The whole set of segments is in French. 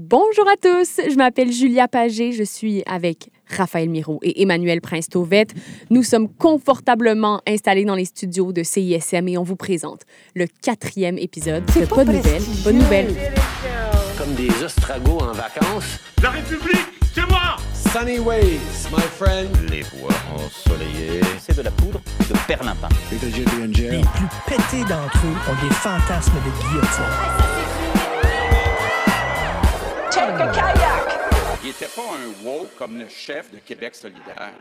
Bonjour à tous, je m'appelle Julia Pagé, je suis avec Raphaël Miro et Emmanuel Prince-Tauvette. Nous sommes confortablement installés dans les studios de CISM et on vous présente le quatrième épisode de Pas de nouvelles, bonne nouvelle. Comme des ostragos en vacances. La République, c'est moi Sunny ways, my friend. Les voies ensoleillées. C'est de la poudre de perlimpin. Les plus pétés d'entre eux ont des fantasmes de guillotine. Il était pas un woke comme le chef de Québec solidaire.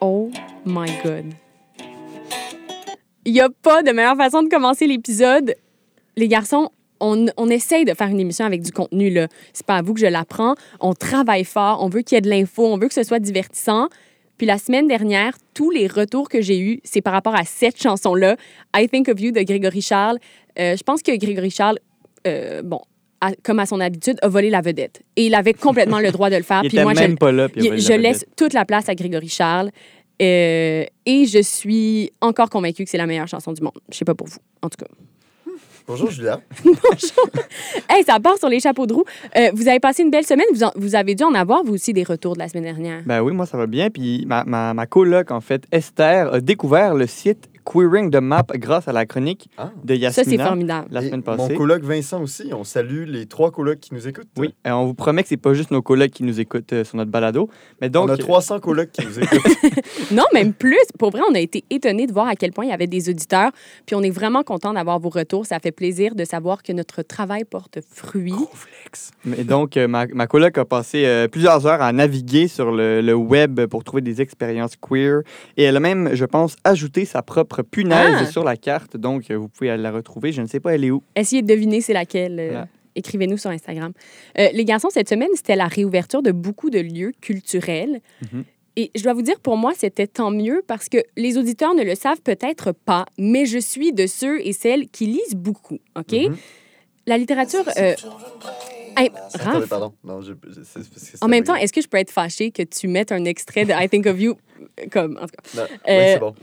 Oh my God. Il n'y a pas de meilleure façon de commencer l'épisode. Les garçons, on, on essaye de faire une émission avec du contenu. là. C'est pas à vous que je l'apprends. On travaille fort. On veut qu'il y ait de l'info. On veut que ce soit divertissant. Puis la semaine dernière, tous les retours que j'ai eus, c'est par rapport à cette chanson-là, I Think of You de Grégory Charles. Euh, je pense que Grégory Charles, euh, bon, a- comme à son habitude, a volé la vedette. Et il avait complètement le droit de le faire. Il Puis était moi, même je, pas là. puis il a je- volé laisse toute la place à Grégory Charles. Euh, et je suis encore convaincue que c'est la meilleure chanson du monde. Je sais pas pour vous, en tout cas. Bonjour Julia. Hey, ça part sur les chapeaux de roue. Euh, vous avez passé une belle semaine. Vous, en- vous avez dû en avoir, vous aussi, des retours de la semaine dernière. Ben oui, moi, ça va bien. Puis ma, ma, ma coloc, en fait, Esther, a découvert le site Queering the Map grâce à la chronique Ah. de Ça, c'est Yasmina formidable. la Et semaine Mon passée. coloc Vincent aussi. On salue les trois colocs qui nous écoutent. Oui, euh, on vous promet que c'est pas juste nos colocs qui nous écoutent euh, sur notre balado. Mais donc, on a 300 colocs qui nous écoutent. Non, même plus. Pour vrai, on a été étonnés de voir à quel point il y avait des auditeurs. Puis on est vraiment content d'avoir vos retours. Ça fait plaisir de savoir que notre travail porte fruit. mais donc euh, ma, ma coloc a passé euh, plusieurs heures à naviguer sur le, le web pour trouver des expériences queer. Et elle a même, je pense, ajouté sa propre punaise Ah! sur la carte. Donc, euh, vous pouvez aller la retrouver. Je ne sais pas, elle est où? Essayez de deviner c'est laquelle. euh, Voilà. Écrivez-nous sur Instagram. Euh, les garçons, cette semaine, c'était la réouverture de beaucoup de lieux culturels. Mhm. Et je dois vous dire, pour moi, c'était tant mieux parce que les auditeurs ne le savent peut-être pas, mais je suis de ceux et celles qui lisent beaucoup. OK? Mhm. La littérature. euh, hey, pardon. Non, je, je- c'est- c'est- c'est en même temps, est-ce que je peux être fâchée que tu mettes un extrait de I Think of You comme. En tout cas? Non, oui, c'est bon.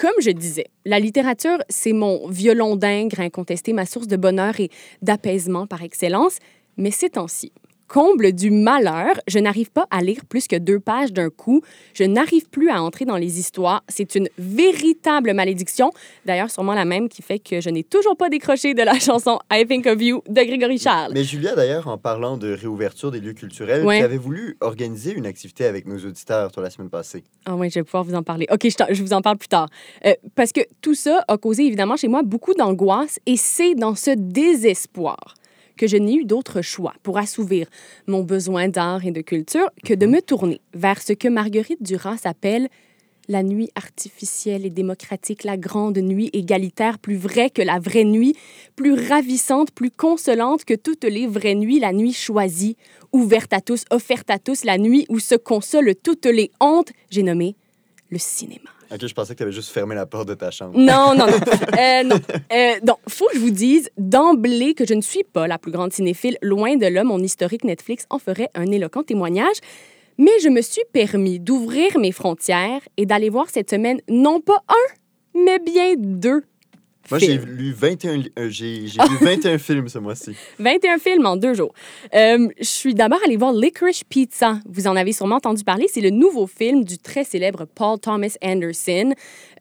Comme je disais, la littérature, c'est mon violon d'ingre incontesté, ma source de bonheur et d'apaisement par excellence. Mais ces temps-ci, comble du malheur, je n'arrive pas à lire plus que deux pages d'un coup. Je n'arrive plus à entrer dans les histoires. C'est une véritable malédiction. D'ailleurs, sûrement la même qui fait que je n'ai toujours pas décroché de la chanson I Think of You de Grégory Charles. Mais Julia, d'ailleurs, en parlant de réouverture des lieux culturels, Ouais. tu avais voulu organiser une activité avec nos auditeurs, toi, la semaine passée. Ah oui, je vais pouvoir vous en parler. OK, je, vous en parle plus tard. Euh, parce que tout ça a causé évidemment chez moi beaucoup d'angoisse et c'est dans ce désespoir que je n'ai eu d'autre choix pour assouvir mon besoin d'art et de culture que de me tourner vers ce que Marguerite Durand s'appelle la nuit artificielle et démocratique, la grande nuit égalitaire, plus vraie que la vraie nuit, plus ravissante, plus consolante que toutes les vraies nuits, la nuit choisie, ouverte à tous, offerte à tous, la nuit où se consolent toutes les hontes, j'ai nommé le cinéma. Ok, je pensais que tu avais juste fermé la porte de ta chambre. Non, non, non. Euh, non. Euh, donc, faut que je vous dise d'emblée que je ne suis pas la plus grande cinéphile. Loin de là, mon historique Netflix en ferait un éloquent témoignage. Mais je me suis permis d'ouvrir mes frontières et d'aller voir cette semaine non pas un, mais bien deux. Moi, j'ai lu 21, li- euh, j'ai j'ai vu 21 films ce mois-ci. 21 films en deux jours. Euh, je suis d'abord allée voir Licorice Pizza. Vous en avez sûrement entendu parler. C'est le nouveau film du très célèbre Paul Thomas Anderson.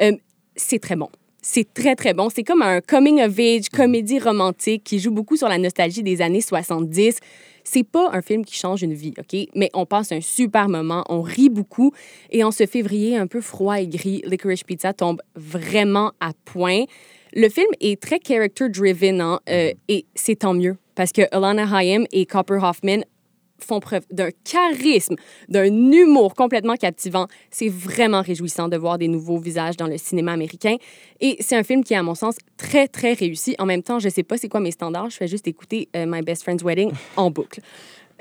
Euh, c'est très bon. C'est très, très bon. C'est comme un coming-of-age, comédie romantique qui joue beaucoup sur la nostalgie des années 70. C'est pas un film qui change une vie, OK? Mais on passe un super moment, on rit beaucoup. Et en ce février un peu froid et gris, Licorice Pizza tombe vraiment à point. Le film est très character-driven, hein, euh, et c'est tant mieux, parce que Alana Hayem et Copper Hoffman font preuve d'un charisme, d'un humour complètement captivant. C'est vraiment réjouissant de voir des nouveaux visages dans le cinéma américain. Et c'est un film qui est, à mon sens, très, très réussi. En même temps, je sais pas c'est quoi mes standards. Je fais juste écouter euh, My Best Friend's Wedding en boucle.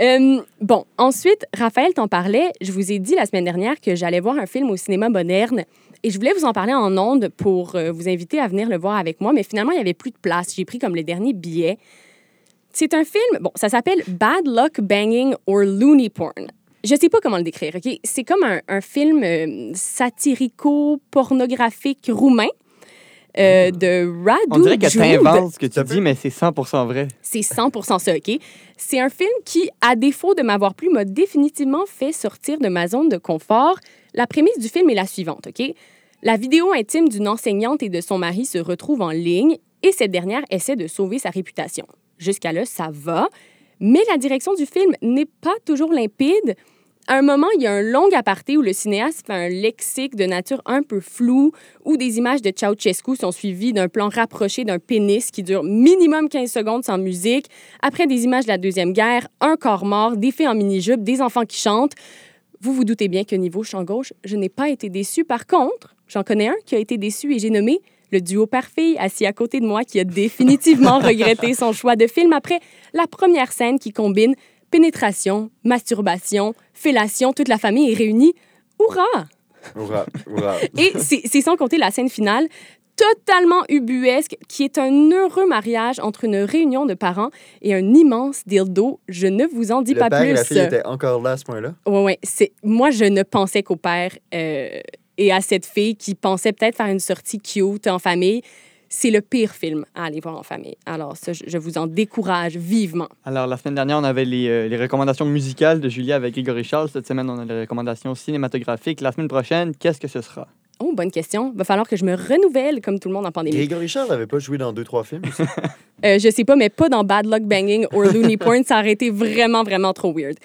Euh, bon, ensuite, Raphaël t'en parlait. Je vous ai dit la semaine dernière que j'allais voir un film au cinéma moderne. Et je voulais vous en parler en ondes pour euh, vous inviter à venir le voir avec moi. Mais finalement, il n'y avait plus de place. J'ai pris comme les derniers billets. C'est un film, bon, ça s'appelle Bad Luck Banging or Looney Porn. Je sais pas comment le décrire, OK? C'est comme un, film euh, satirico-pornographique roumain. Euh, de Radu On dirait que tu Joob. inventes ce que tu dis, mais c'est 100% vrai. C'est 100 ça, OK? C'est un film qui, à défaut de m'avoir plu, m'a définitivement fait sortir de ma zone de confort. La prémisse du film est la suivante, OK? La vidéo intime d'une enseignante et de son mari se retrouve en ligne et cette dernière essaie de sauver sa réputation. Jusqu'à là, ça va, mais la direction du film n'est pas toujours limpide. À un moment, il y a un long aparté où le cinéaste fait un lexique de nature un peu floue, où des images de Ceausescu sont suivies d'un plan rapproché d'un pénis qui dure minimum 15 secondes sans musique. Après, des images de la Deuxième Guerre, un corps mort, des filles en mini-jupe, des enfants qui chantent. Vous vous doutez bien que niveau champ gauche, je n'ai pas été déçue. Par contre, j'en connais un qui a été déçu et j'ai nommé le duo père-fille assis à côté de moi qui a définitivement regretté son choix de film après la première scène qui combine pénétration, masturbation, fellation, toute la famille est réunie. Hurrah! Hurrah, hurrah. Et c'est sans compter la scène finale, totalement ubuesque, qui est un heureux mariage entre une réunion de parents et un immense dildo. Je ne vous en dis Le pas père plus. et la fille étaient encore là à ce point-là? Ouais. C'est... Moi, je ne pensais qu'au père euh, et à cette fille qui pensait peut-être faire une sortie cute en famille. C'est le pire film à aller voir en famille. Alors, ça, je vous en décourage vivement. Alors, la semaine dernière, on avait les, euh, les recommandations musicales de Julia avec Grégory Charles. Cette semaine, on a les recommandations cinématographiques. La semaine prochaine, qu'est-ce que ce sera? Oh, bonne question. Va falloir que je me renouvelle comme tout le monde en pandémie. Grégory Charles n'avait pas joué dans deux, trois films. Euh, je sais pas, mais pas dans Bad Luck Banging ou Looney Point. Ça aurait été vraiment, vraiment trop weird.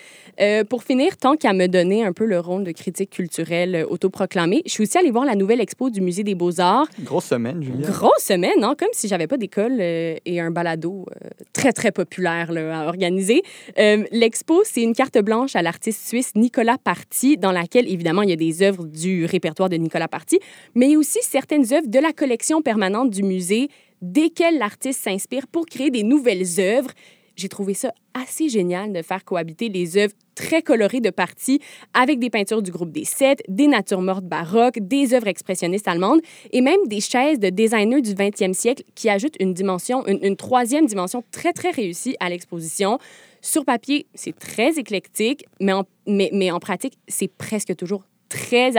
Euh, pour finir, tant qu'à me donner un peu le rôle de critique culturelle euh, autoproclamée, je suis aussi allée voir la nouvelle expo du Musée des Beaux-Arts. Grosse semaine, Julia. Grosse semaine, hein? comme si j'avais pas d'école euh, et un balado euh, très, très populaire là, à organiser. Euh, L'expo, c'est une carte blanche à l'artiste suisse Nicolas Parti, dans laquelle, évidemment, il y a des œuvres du répertoire de Nicolas Parti, mais aussi certaines œuvres de la collection permanente du musée, desquelles l'artiste s'inspire pour créer des nouvelles œuvres. J'ai trouvé ça assez génial de faire cohabiter les œuvres très colorées de Parti avec des peintures du groupe des Sept, des natures mortes baroques, des œuvres expressionnistes allemandes et même des chaises de designers du 20e siècle qui ajoutent une dimension, une, troisième dimension très, très réussie à l'exposition. Sur papier, c'est très éclectique, mais en, mais en pratique, c'est presque toujours très,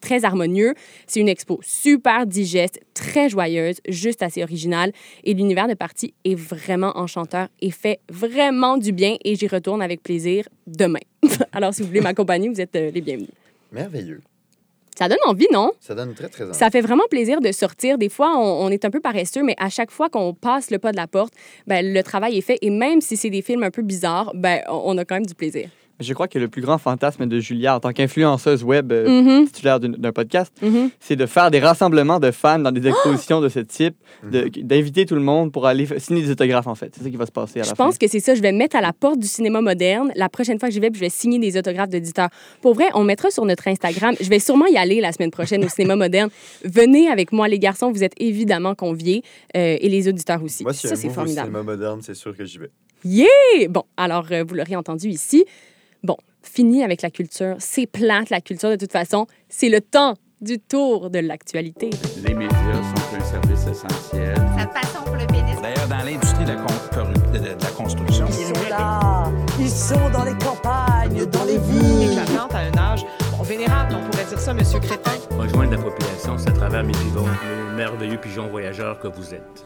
très harmonieux. C'est une expo super digeste, très joyeuse, juste assez originale. Et l'univers de partie est vraiment enchanteur et fait vraiment du bien. Et j'y retourne avec plaisir demain. Alors, si vous voulez m'accompagner, vous êtes euh, les bienvenus. Merveilleux. Ça donne envie, non? Ça donne très, très envie. Ça fait vraiment plaisir de sortir. Des fois, on, on est un peu paresseux, mais à chaque fois qu'on passe le pas de la porte, ben, le travail est fait. Et même si c'est des films un peu bizarres, ben, on a quand même du plaisir. Je crois que le plus grand fantasme de Julia en tant qu'influenceuse web euh, Mhm, titulaire d'un podcast, mhm. c'est de faire des rassemblements de fans dans des expositions de ce type, Mhm. d'inviter tout le monde pour aller signer des autographes, en fait. C'est ça qui va se passer à la Je fin. pense que c'est ça. Je vais mettre à la porte du cinéma moderne la prochaine fois que j'y vais, je vais signer des autographes d'auditeurs. Pour vrai, on mettra sur notre Instagram. Je vais sûrement y aller la semaine prochaine au cinéma moderne. Venez avec moi, les garçons. Vous êtes évidemment conviés euh, et les auditeurs aussi. Moi, si ça, c'est formidable. cinéma moderne, c'est sûr que j'y vais. Yeah! Bon, alors, euh, vous l'aurez entendu ici. Bon, fini avec la culture. C'est plate, la culture, de toute façon. C'est le temps du tour de l'actualité. Les médias sont un service essentiel. Sa passion pour le pénis. D'ailleurs, dans l'industrie de, la con- de- de- de la construction, Ils sont là, ils sont dans les campagnes, dans les villes. éclatante à un âge bon, vénérable, on pourrait dire ça, Monsieur Crétin. Rejoindre la population, c'est à travers mes pigeons, les merveilleux pigeons voyageurs que vous êtes.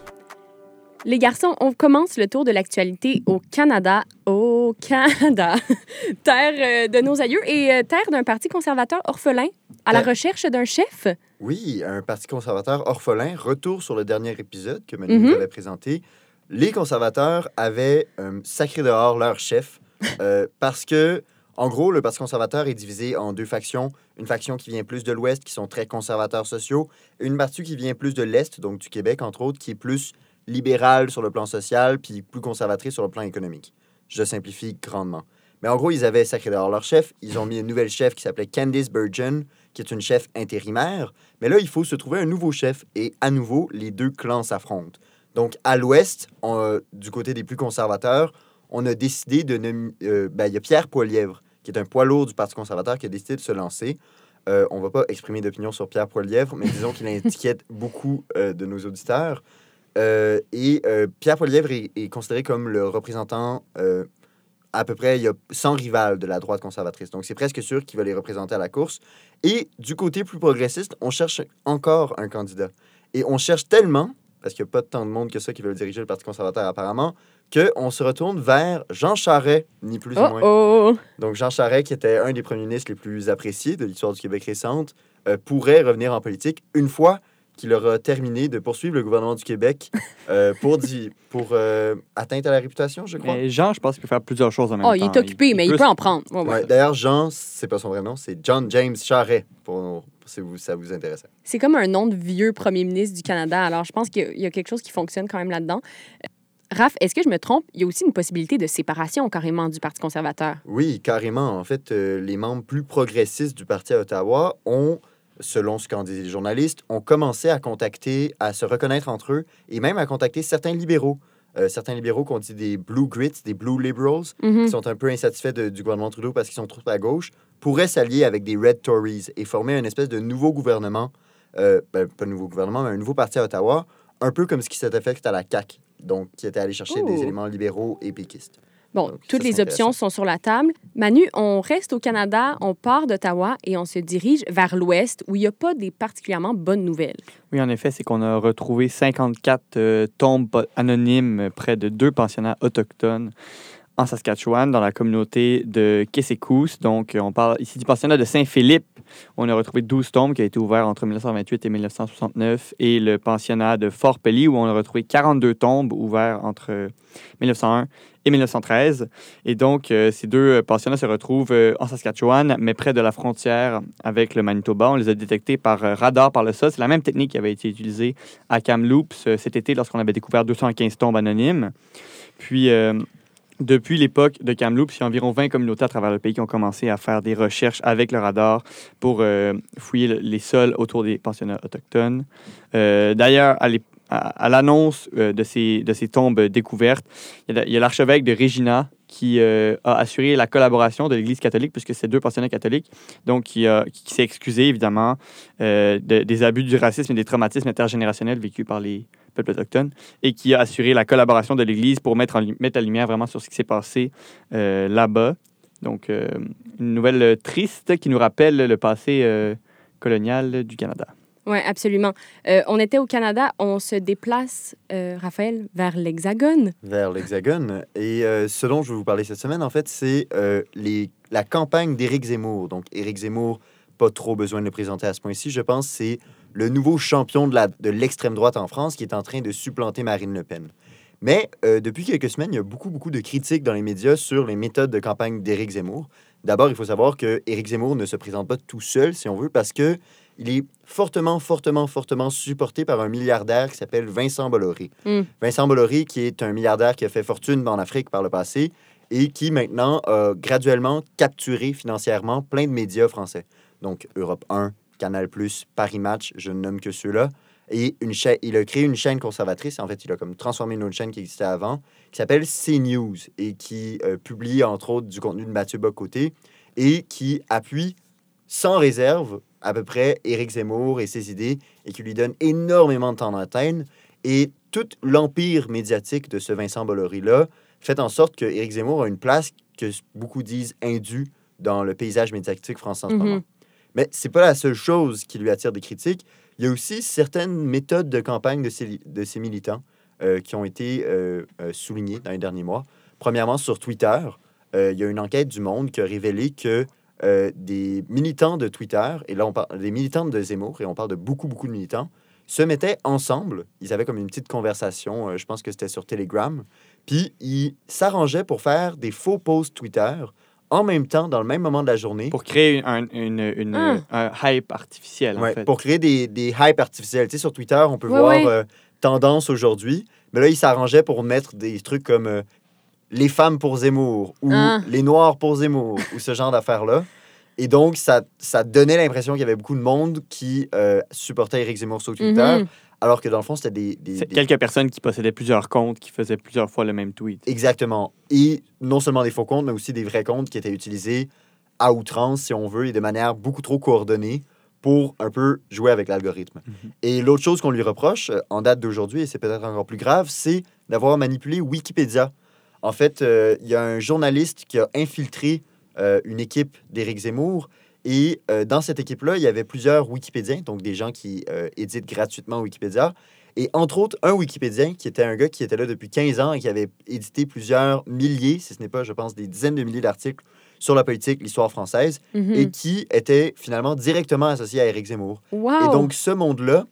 Les garçons, on commence le tour de l'actualité au Canada. Au Canada, terre euh, de nos aïeux et euh, terre d'un parti conservateur orphelin à la recherche d'un chef. Oui, un parti conservateur orphelin. Retour sur le dernier épisode que Manu Mhm. nous avait présenté. Les conservateurs avaient euh, sacré dehors leur chef euh, parce que, en gros, le Parti conservateur est divisé en deux factions. Une faction qui vient plus de l'Ouest, qui sont très conservateurs sociaux, et une partie qui vient plus de l'Est, donc du Québec, entre autres, qui est plus libérale sur le plan social, puis plus conservatrice sur le plan économique. Je simplifie grandement. Mais en gros, ils avaient sacré dehors leur chef. Ils ont mis une nouvelle chef qui s'appelait Candice Burgeon, qui est une chef intérimaire. Mais là, il faut se trouver un nouveau chef. Et à nouveau, les deux clans s'affrontent. Donc, à l'ouest, on, euh, du côté des plus conservateurs, on a décidé de nommer... euh, ben, il y a Pierre Poilièvre, qui est un poids lourd du Parti conservateur, qui a décidé de se lancer. Euh, on ne va pas exprimer d'opinion sur Pierre Poilièvre, mais disons qu'il inquiète beaucoup euh, de nos auditeurs. Euh, et euh, Pierre Poilièvre est, est considéré comme le représentant euh, à peu près, il y a 100 rivales de la droite conservatrice. Donc, c'est presque sûr qu'il va les représenter à la course. Et du côté plus progressiste, on cherche encore un candidat. Et on cherche tellement, parce qu'il n'y a pas tant de monde que ça qui veut diriger le Parti conservateur apparemment, qu'on se retourne vers Jean Charest, ni plus ni Oh moins. oh! Donc Jean Charest, qui était un des premiers ministres les plus appréciés de l'histoire du Québec récente, pourrait revenir en politique une fois qu'il aura terminé de poursuivre le gouvernement du Québec euh, pour, di- pour euh, atteinte à la réputation, je crois. Mais Jean, je pense qu'il peut faire plusieurs choses en même Oh, temps. il est occupé, mais il peut en prendre. Ouais, ouais. Ouais, D'ailleurs, Jean, c'est pas son vrai nom, c'est John James Charest, pour, si vous, ça vous intéresse. C'est comme un nom de vieux premier ministre du Canada. Alors, je pense qu'il y a- il y a quelque chose qui fonctionne quand même là-dedans. Euh, Raph, est-ce que je me trompe? Il y a aussi une possibilité de séparation carrément du Parti conservateur. Oui, carrément. En fait, euh, les membres plus progressistes du Parti à Ottawa ont, selon ce qu'en disent les journalistes, ont commencé à contacter, à se reconnaître entre eux et même à contacter certains libéraux. Euh, certains libéraux qu'on dit des Blue Grits, des Blue Liberals, Mhm. qui sont un peu insatisfaits de- du gouvernement Trudeau parce qu'ils sont trop à gauche, pourraient s'allier avec des Red Tories et former une espèce de nouveau gouvernement, euh, ben, pas nouveau gouvernement, mais un nouveau parti à Ottawa, un peu comme ce qui s'était fait à la CAQ, donc qui était allé chercher des éléments libéraux et péquistes. Bon, Donc, toutes ça, les options sont sur la table. Manu, on reste au Canada, on part d'Ottawa et on se dirige vers l'ouest où il n'y a pas des particulièrement bonnes nouvelles. Oui, en effet, c'est qu'on a retrouvé 54 euh, tombes anonymes près de deux pensionnats autochtones en Saskatchewan, dans la communauté de Kessekous. Donc, euh, on parle ici du pensionnat de Saint-Philippe. On a retrouvé 12 tombes qui a été ouvert entre 1928 et 1969. Et le pensionnat de Fort Pelly, où on a retrouvé 42 tombes ouvertes entre euh, 1901 et 1913. Et donc, euh, ces deux euh, pensionnats se retrouvent euh, en Saskatchewan, mais près de la frontière avec le Manitoba. On les a détectés par radar par le sol. C'est la même technique qui avait été utilisée à Kamloops cet été lorsqu'on avait découvert 215 tombes anonymes. Puis, depuis l'époque de Kamloops, il y a environ 20 communautés à travers le pays qui ont commencé à faire des recherches avec le radar pour fouiller le- les sols autour des pensionnats autochtones. D'ailleurs, à l'ép- à, l'annonce euh, de, ces, de ces tombes découvertes, il y a l'archevêque de Regina qui euh, a assuré la collaboration de l'Église catholique, puisque c'est deux pensionnats catholiques, donc qui, a- qui s'est excusé, évidemment, euh, de- des abus du racisme et des traumatismes intergénérationnels vécus par les peuples autochtones, et qui a assuré la collaboration de l'Église pour mettre, en, mettre la lumière vraiment sur ce qui s'est passé euh, là-bas. Donc, euh, une nouvelle euh, triste qui nous rappelle le passé euh, colonial du Canada. Oui, absolument. Euh, on était au Canada, on se déplace, euh, Raphaël, vers l'Hexagone. vers l'Hexagone. Et euh, ce dont je vais vous parler cette semaine, en fait, c'est la campagne d'Éric Zemmour. Donc, Éric Zemmour, pas trop besoin de le présenter à ce point-ci, je pense, c'est le nouveau champion de de l'extrême droite en France qui est en train de supplanter Marine Le Pen. Mais depuis quelques semaines, il y a beaucoup, beaucoup de critiques dans les médias sur les méthodes de campagne d'Éric Zemmour. D'abord, il faut savoir que Éric Zemmour ne se présente pas tout seul, si on veut, parce que il est fortement, fortement, fortement supporté par un milliardaire qui s'appelle Vincent Bolloré. Mm. Vincent Bolloré, qui est un milliardaire qui a fait fortune en Afrique par le passé et qui maintenant a graduellement capturé financièrement plein de médias français. Donc Europe 1, Canal+, Paris Match, je ne nomme que ceux-là. Et une il a créé une chaîne conservatrice. En fait, il a comme transformé une autre chaîne qui existait avant, qui s'appelle CNews et qui euh, publie entre autres du contenu de Mathieu Bocoté et qui appuie sans réserve à peu près Éric Zemmour et ses idées et qui lui donne énormément de temps d'antenne. Et tout l'empire médiatique de ce Vincent Bolloré-là fait en sorte que Éric Zemmour a une place que beaucoup disent indue dans le paysage médiatique français en ce Mhm. moment. Mais c'est pas la seule chose qui lui attire des critiques. Il y a aussi certaines méthodes de campagne de ces militants euh, qui ont été euh, euh, soulignées dans les derniers mois. Premièrement, sur Twitter, euh, il y a une enquête du Monde qui a révélé que euh, des militants de Twitter, et là on parle des militants de Zemmour, et on parle de beaucoup, beaucoup de militants, se mettaient ensemble. Ils avaient comme une petite conversation, euh, je pense que c'était sur Telegram, puis ils s'arrangeaient pour faire des faux posts Twitter en même temps, dans le même moment de la journée. Pour créer un, une, une- Ah. un hype artificiel, en fait. Pour créer des, des hypes artificiels. Tu sais, sur Twitter, on peut voir euh, tendance aujourd'hui, mais là, ils s'arrangeaient pour mettre des trucs comme euh, les femmes pour Zemmour ou Ah. les noirs pour Zemmour ou ce genre d'affaires-là. Et donc, ça, ça donnait l'impression qu'il y avait beaucoup de monde qui euh, supportait Éric Zemmour sur Twitter, Mhm. alors que dans le fond, c'était des... des- C'est des- quelques personnes qui possédaient plusieurs comptes qui faisaient plusieurs fois le même tweet. Exactement. Et non seulement des faux comptes, mais aussi des vrais comptes qui étaient utilisés à outrance, si on veut, et de manière beaucoup trop coordonnée pour un peu jouer avec l'algorithme. Et l'autre chose qu'on lui reproche, euh, en date d'aujourd'hui, et c'est peut-être encore plus grave, c'est d'avoir manipulé Wikipédia. En fait, euh, il y a un journaliste qui a infiltré euh, une équipe d'Éric Zemmour Et euh, dans cette équipe-là, il y avait plusieurs Wikipédiens, donc des gens qui éditent gratuitement Wikipédia. Et entre autres, un Wikipédien qui était un gars qui était là depuis 15 ans et qui avait édité plusieurs milliers, si ce n'est pas, je pense, des dizaines de milliers d'articles sur la politique, l'histoire française, Mhm. et qui était finalement directement associé à Éric Zemmour. Wow! Et donc, ce monde-là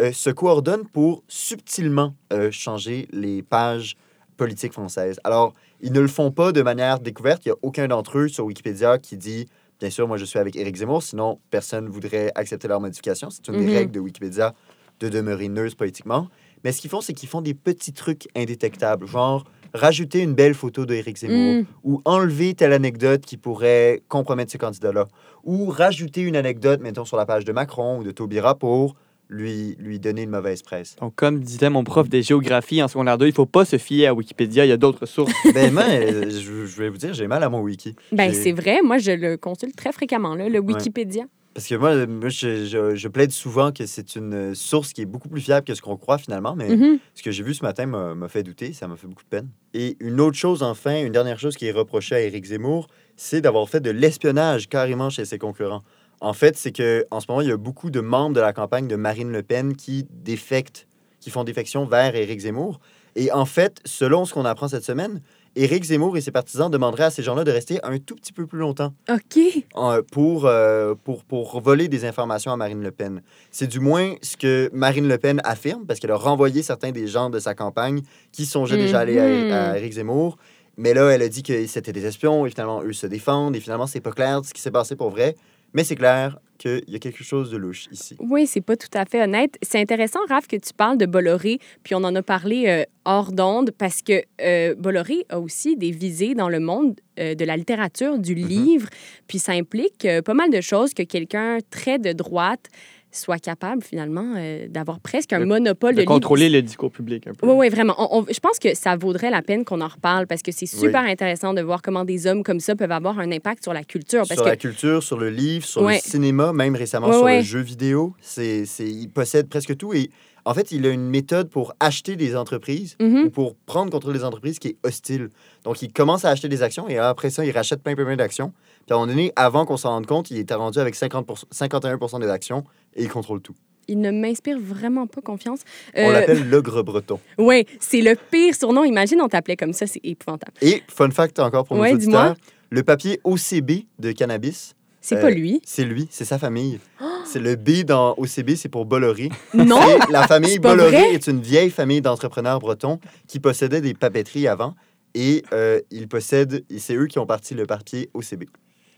euh, se coordonne pour subtilement euh, changer les pages politiques françaises. Alors, ils ne le font pas de manière découverte. Il n'y a aucun d'entre eux sur Wikipédia qui dit Bien sûr, moi, je suis avec Éric Zemmour, sinon personne ne voudrait accepter leur modification. C'est une Mhm. des règles de Wikipédia de demeurer neutre politiquement. Mais ce qu'ils font, c'est qu'ils font des petits trucs indétectables, genre rajouter une belle photo d'Éric Zemmour Mm. ou enlever telle anecdote qui pourrait compromettre ce candidat-là, ou rajouter une anecdote, mettons, sur la page de Macron ou de Taubira pour lui, lui donner une mauvaise presse. Donc, comme disait mon prof de géographie en secondaire 2, il ne faut pas se fier à Wikipédia, il y a d'autres sources. ben, moi, euh, je, je vais vous dire, j'ai mal à mon wiki. Ben, c'est vrai. Moi, je le consulte très fréquemment, là, le Wikipédia. Parce que moi, moi, je, je- je plaide souvent que c'est une euh, source qui est beaucoup plus fiable que ce qu'on croit finalement, mais Mhm. ce que j'ai vu ce matin m'a m'a fait douter, ça m'a fait beaucoup de peine. Et une autre chose, enfin, une dernière chose qui est reprochée à Éric Zemmour, c'est d'avoir fait de l'espionnage carrément chez ses concurrents. En fait, c'est que en ce moment, il y a beaucoup de membres de la campagne de Marine Le Pen qui défectent, qui font défection vers Éric Zemmour. Et en fait, selon ce qu'on apprend cette semaine, Éric Zemmour et ses partisans demanderaient à ces gens-là de rester un tout petit peu plus longtemps OK. en- pour, euh, pour, pour voler des informations à Marine Le Pen. C'est du moins ce que Marine Le Pen affirme, parce qu'elle a renvoyé certains des gens de sa campagne qui songeaient déjà aller Mhm. à, à Éric Zemmour. Mais là, elle a dit que c'était des espions, et finalement, eux se défendent, et finalement, c'est pas clair ce qui s'est passé pour vrai. Mais c'est clair qu'il y a quelque chose de louche ici. Oui, c'est pas tout à fait honnête. C'est intéressant, Raph, que tu parles de Bolloré, puis on en a parlé euh, hors d'onde, parce que euh, Bolloré a aussi des visées dans le monde euh, de la littérature, du Mhm. livre, puis ça implique pas mal de choses que quelqu'un très de droite soit capable, finalement, euh, d'avoir presque un De- monopole de, de contrôler le discours public un peu. Oui, oui, vraiment. On- on- je pense que ça vaudrait la peine qu'on en reparle parce que c'est super intéressant de voir comment des hommes comme ça peuvent avoir un impact sur la culture. Parce sur que la culture, sur le livre, sur Ouais. le cinéma, même récemment Ouais, sur ouais. le jeu vidéo. C'est, c'est, il possède presque tout. Et en fait, il a une méthode pour acheter des entreprises Mhm. ou pour prendre contrôle des entreprises qui est hostile. Donc, il commence à acheter des actions et après ça, il rachète plein, plein, plein d'actions. Puis à un moment donné, avant qu'on s'en rende compte, il était rendu avec 50 51% des actions et il contrôle tout. il ne m'inspire vraiment pas confiance. On Euh, l'appelle l'ogre breton. Oui, c'est le pire surnom. Imagine, on t'appelait comme ça, c'est épouvantable. Et, fun fact encore pour nos Ouais, auditeurs, le papier OCB de cannabis, C'est Euh, pas lui. c'est lui, c'est sa famille. C'est le B dans OCB, c'est pour Bolloré. Non! Et la famille Bolloré vrai? est une vieille famille d'entrepreneurs bretons qui possédait des papeteries avant. Et euh, ils possèdent, et c'est eux qui ont parti le papier OCB.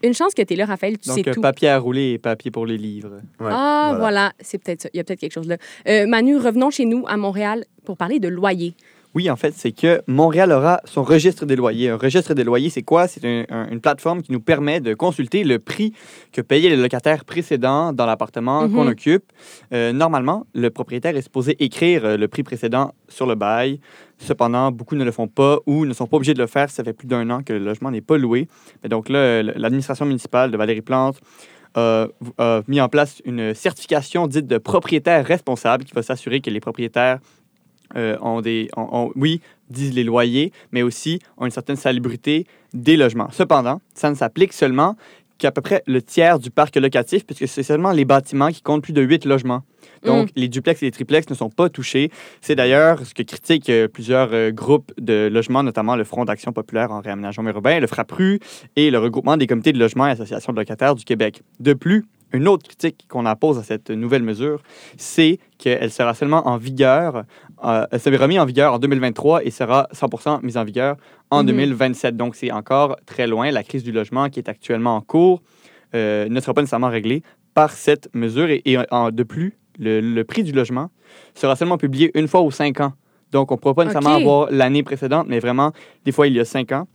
Une chance que tu es là, Raphaël, tu Donc, sais tout. papier à rouler et papier pour les livres. Ouais, ah, voilà, c'est peut-être ça. Il y a peut-être quelque chose là. Euh, Manu, revenons chez nous à Montréal pour parler de loyer. Oui, en fait, c'est que Montréal aura son registre des loyers. Un registre des loyers, c'est quoi? C'est un- un- une plateforme qui nous permet de consulter le prix que payaient les locataires précédents dans l'appartement Mhm. qu'on occupe. Euh, normalement, le propriétaire est supposé écrire euh, le prix précédent sur le bail. Cependant, beaucoup ne le font pas ou ne sont pas obligés de le faire ça fait plus d'un an que le logement n'est pas loué. Mais donc là, l'administration municipale de Valérie Plante a a mis en place une certification dite de propriétaire responsable qui va s'assurer que les propriétaires euh, ont des, ont- ont- oui, disent les loyers, mais aussi ont une certaine salubrité des logements. Cependant, ça ne s'applique seulement qu'à peu près le tiers du parc locatif, puisque c'est seulement les bâtiments qui comptent plus de 8 logements. Donc, les duplex et les triplex ne sont pas touchés. C'est d'ailleurs ce que critiquent euh, plusieurs euh, groupes de logements, notamment le Front d'action populaire en réaménagement urbain, le FRAPRU et le regroupement des comités de logement et associations de locataires du Québec. De plus, une autre critique qu'on appose à cette nouvelle mesure, c'est qu'elle sera seulement en vigueur, euh, elle sera remise en vigueur en 2023 et sera 100% mise en vigueur en Mhm. 2027. Donc, c'est encore très loin. La crise du logement qui est actuellement en cours euh, ne sera pas nécessairement réglée par cette mesure. Et, et en- de plus, le, le prix du logement sera seulement publié une fois aux cinq ans. Donc, on ne pourra pas nécessairement avoir l'année précédente, mais vraiment, des fois, il y a cinq ans.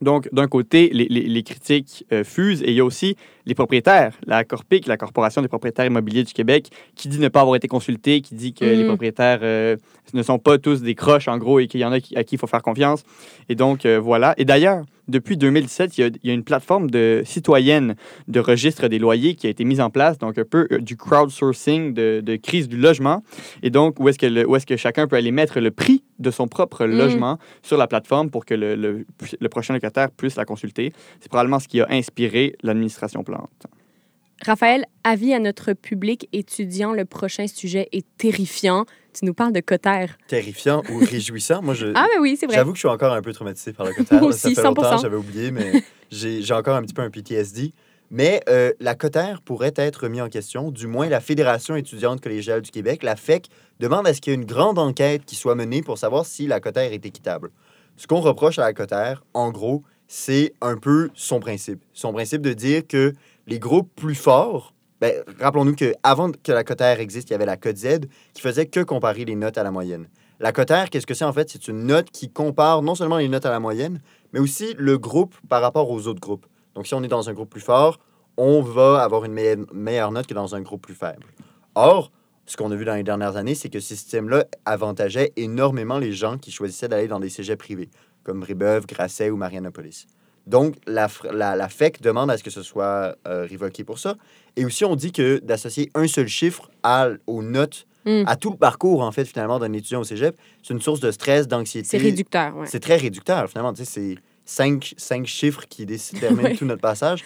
Donc, d'un côté, les, les- les critiques euh, fusent et il y a aussi les propriétaires, la Corpic, la Corporation des propriétaires immobiliers du Québec, qui dit ne pas avoir été consulté, qui dit que les Mm. propriétaires euh, ne sont pas tous des croches, en gros, et qu'il y en a qui- à qui il faut faire confiance. Et donc, euh, voilà. Et d'ailleurs, depuis 2017, il y, a, il y a une plateforme de citoyenne de registre des loyers qui a été mise en place, donc un peu euh, du crowdsourcing de, de crise du logement. Et donc, où est-ce que, le- où est-ce que chacun peut aller mettre le prix de son propre Mm. logement sur la plateforme pour que le, le- le prochain locataire puisse la consulter? C'est probablement ce qui a inspiré l'administration Raphaël, avis à notre public étudiant, le prochain sujet est terrifiant. Tu nous parles de Cotter. Terrifiant ou réjouissant? Moi, je, Ah, mais oui, c'est vrai. J'avoue que je suis encore un peu traumatisé par le Cotter. Moi là. Ça aussi, fait longtemps, 100%. j'avais oublié, mais j'ai j'ai encore un petit peu un PTSD. Mais euh, la Cotter pourrait être remis en question. Du moins, la Fédération étudiante collégiale du Québec, la FEC, demande à ce qu'il y ait une grande enquête qui soit menée pour savoir si la Cotter est équitable. Ce qu'on reproche à la Cotter, en gros, c'est un peu son principe. Son principe de dire que les groupes plus forts, ben, rappelons-nous qu'avant que la Cotter existe, il y avait la Code Z qui faisait que comparer les notes à la moyenne. La Cotter, qu'est-ce que c'est en fait? C'est une note qui compare non seulement les notes à la moyenne, mais aussi le groupe par rapport aux autres groupes. Donc, si on est dans un groupe plus fort, on va avoir une meilleure, meilleure note que dans un groupe plus faible. Or, ce qu'on a vu dans les dernières années, c'est que ce système-là avantageait énormément les gens qui choisissaient d'aller dans des cégeps privés, comme Brébeuf, Grasset ou Marianopolis. Donc, la, la, la FEC demande à ce que ce soit euh, révoqué pour ça. Et aussi, on dit que d'associer un seul chiffre à, aux notes, Mm. à tout le parcours, en fait, finalement, d'un étudiant au cégep, c'est une source de stress, d'anxiété. C'est réducteur, ouais. C'est très réducteur, finalement. Tu sais, c'est cinq, cinq chiffres qui déterminent tout notre passage.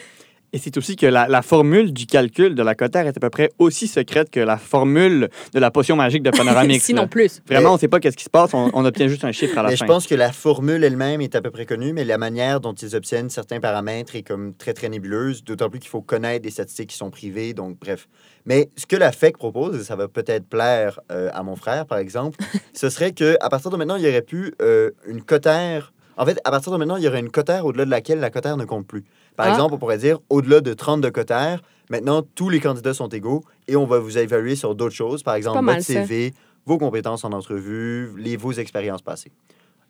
Et c'est aussi que la, la formule du calcul de la Cotter est à peu près aussi secrète que la formule de la potion magique de Panoramix. Sinon là. plus. Vraiment, on ne sait pas qu'est-ce qui se passe, on, on obtient juste un chiffre à la Mais fin. je pense que la formule elle-même est à peu près connue, mais la manière dont ils obtiennent certains paramètres est comme très, très nébuleuse, d'autant plus qu'il faut connaître des statistiques qui sont privées, donc bref. Mais ce que la FEC propose, et ça va peut-être plaire euh, à mon frère, par exemple, ce serait qu'à partir de maintenant, il y aurait pu euh, une cotère... En fait, à partir de maintenant, il y aurait une cotère au-delà de laquelle la cotère ne compte plus. Par Ah. exemple, on pourrait dire, au-delà de 30 de cotères, maintenant, tous les candidats sont égaux et on va vous évaluer sur d'autres choses, par exemple, votre ça. CV, vos compétences en entrevue, les, vos expériences passées.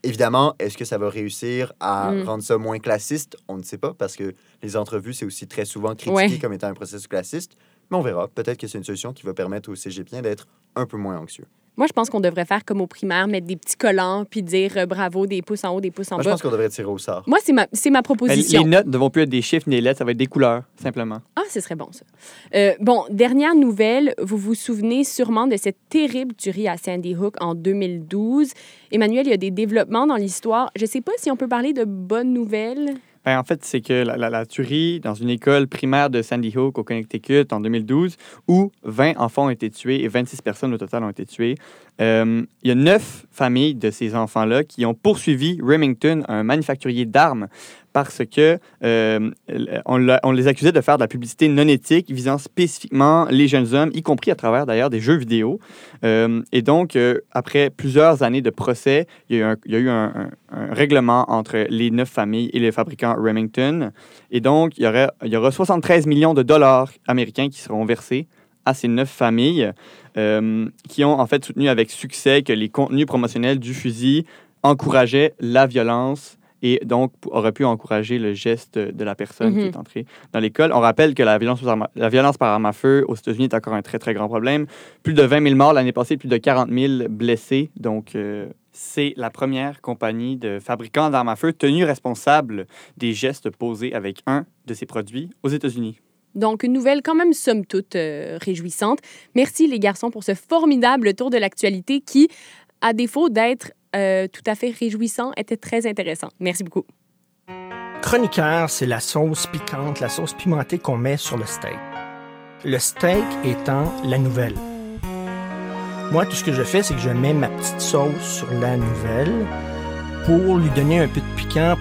Évidemment, est-ce que ça va réussir à Mm. rendre ça moins classiste? On ne sait pas, parce que les entrevues, c'est aussi très souvent critiqué Ouais. comme étant un processus classiste. Mais on verra. Peut-être que c'est une solution qui va permettre aux cégepiens d'être un peu moins anxieux. Moi, je pense qu'on devrait faire comme au primaire, mettre des petits collants puis dire euh, bravo, des pouces en haut, des pouces en Moi, je bas. pense qu'on devrait tirer au sort. Moi, c'est ma, c'est ma proposition. les notes ne vont plus être des chiffres ni des lettres, ça va être des couleurs, simplement. Ah, ce serait bon, ça. Euh, bon, dernière nouvelle. Vous vous souvenez sûrement de cette terrible tuerie à Sandy Hook en 2012. Emmanuel, il y a des développements dans l'histoire. Je ne sais pas si on peut parler de bonnes nouvelles. Ben, en fait, c'est que la, tuerie dans une école primaire de Sandy Hook au Connecticut en 2012, où 20 enfants ont été tués et 26 personnes au total ont été tuées, euh, il y a neuf familles de ces enfants-là qui ont poursuivi Remington, un manufacturier d'armes, parce que euh, on, les accusait de faire de la publicité non éthique visant spécifiquement les jeunes hommes, y compris à travers d'ailleurs des jeux vidéo. Euh, et donc, euh, après plusieurs années de procès, il y a eu, un, règlement entre les neuf familles et le fabricant Remington. Et donc, il y, aurait, il y aura 73 millions de dollars américains qui seront versés à ces neuf familles qui ont en fait soutenu avec succès que les contenus promotionnels du fusil encourageaient la violence et donc auraient pu encourager le geste de la personne qui Mhm. est entrée dans l'école. On rappelle que la violence, la violence par arme à feu aux États-Unis est encore un très, très grand problème. Plus de 20 000 morts l'année passée, plus de 40 000 blessés. Donc, euh, c'est la première compagnie de fabricants d'armes à feu tenue responsable des gestes posés avec un de ces produits aux États-Unis. Donc, une nouvelle quand même somme toute euh, réjouissante. Merci les garçons pour ce formidable tour de l'actualité qui, à défaut d'être euh, tout à fait réjouissant, était très intéressant. Merci beaucoup. Chroniqueur, c'est la sauce piquante, la sauce pimentée qu'on met sur le steak. Le steak étant la nouvelle. Moi, tout ce que je fais, c'est que je mets ma petite sauce sur la nouvelle pour lui donner un peu de piquant.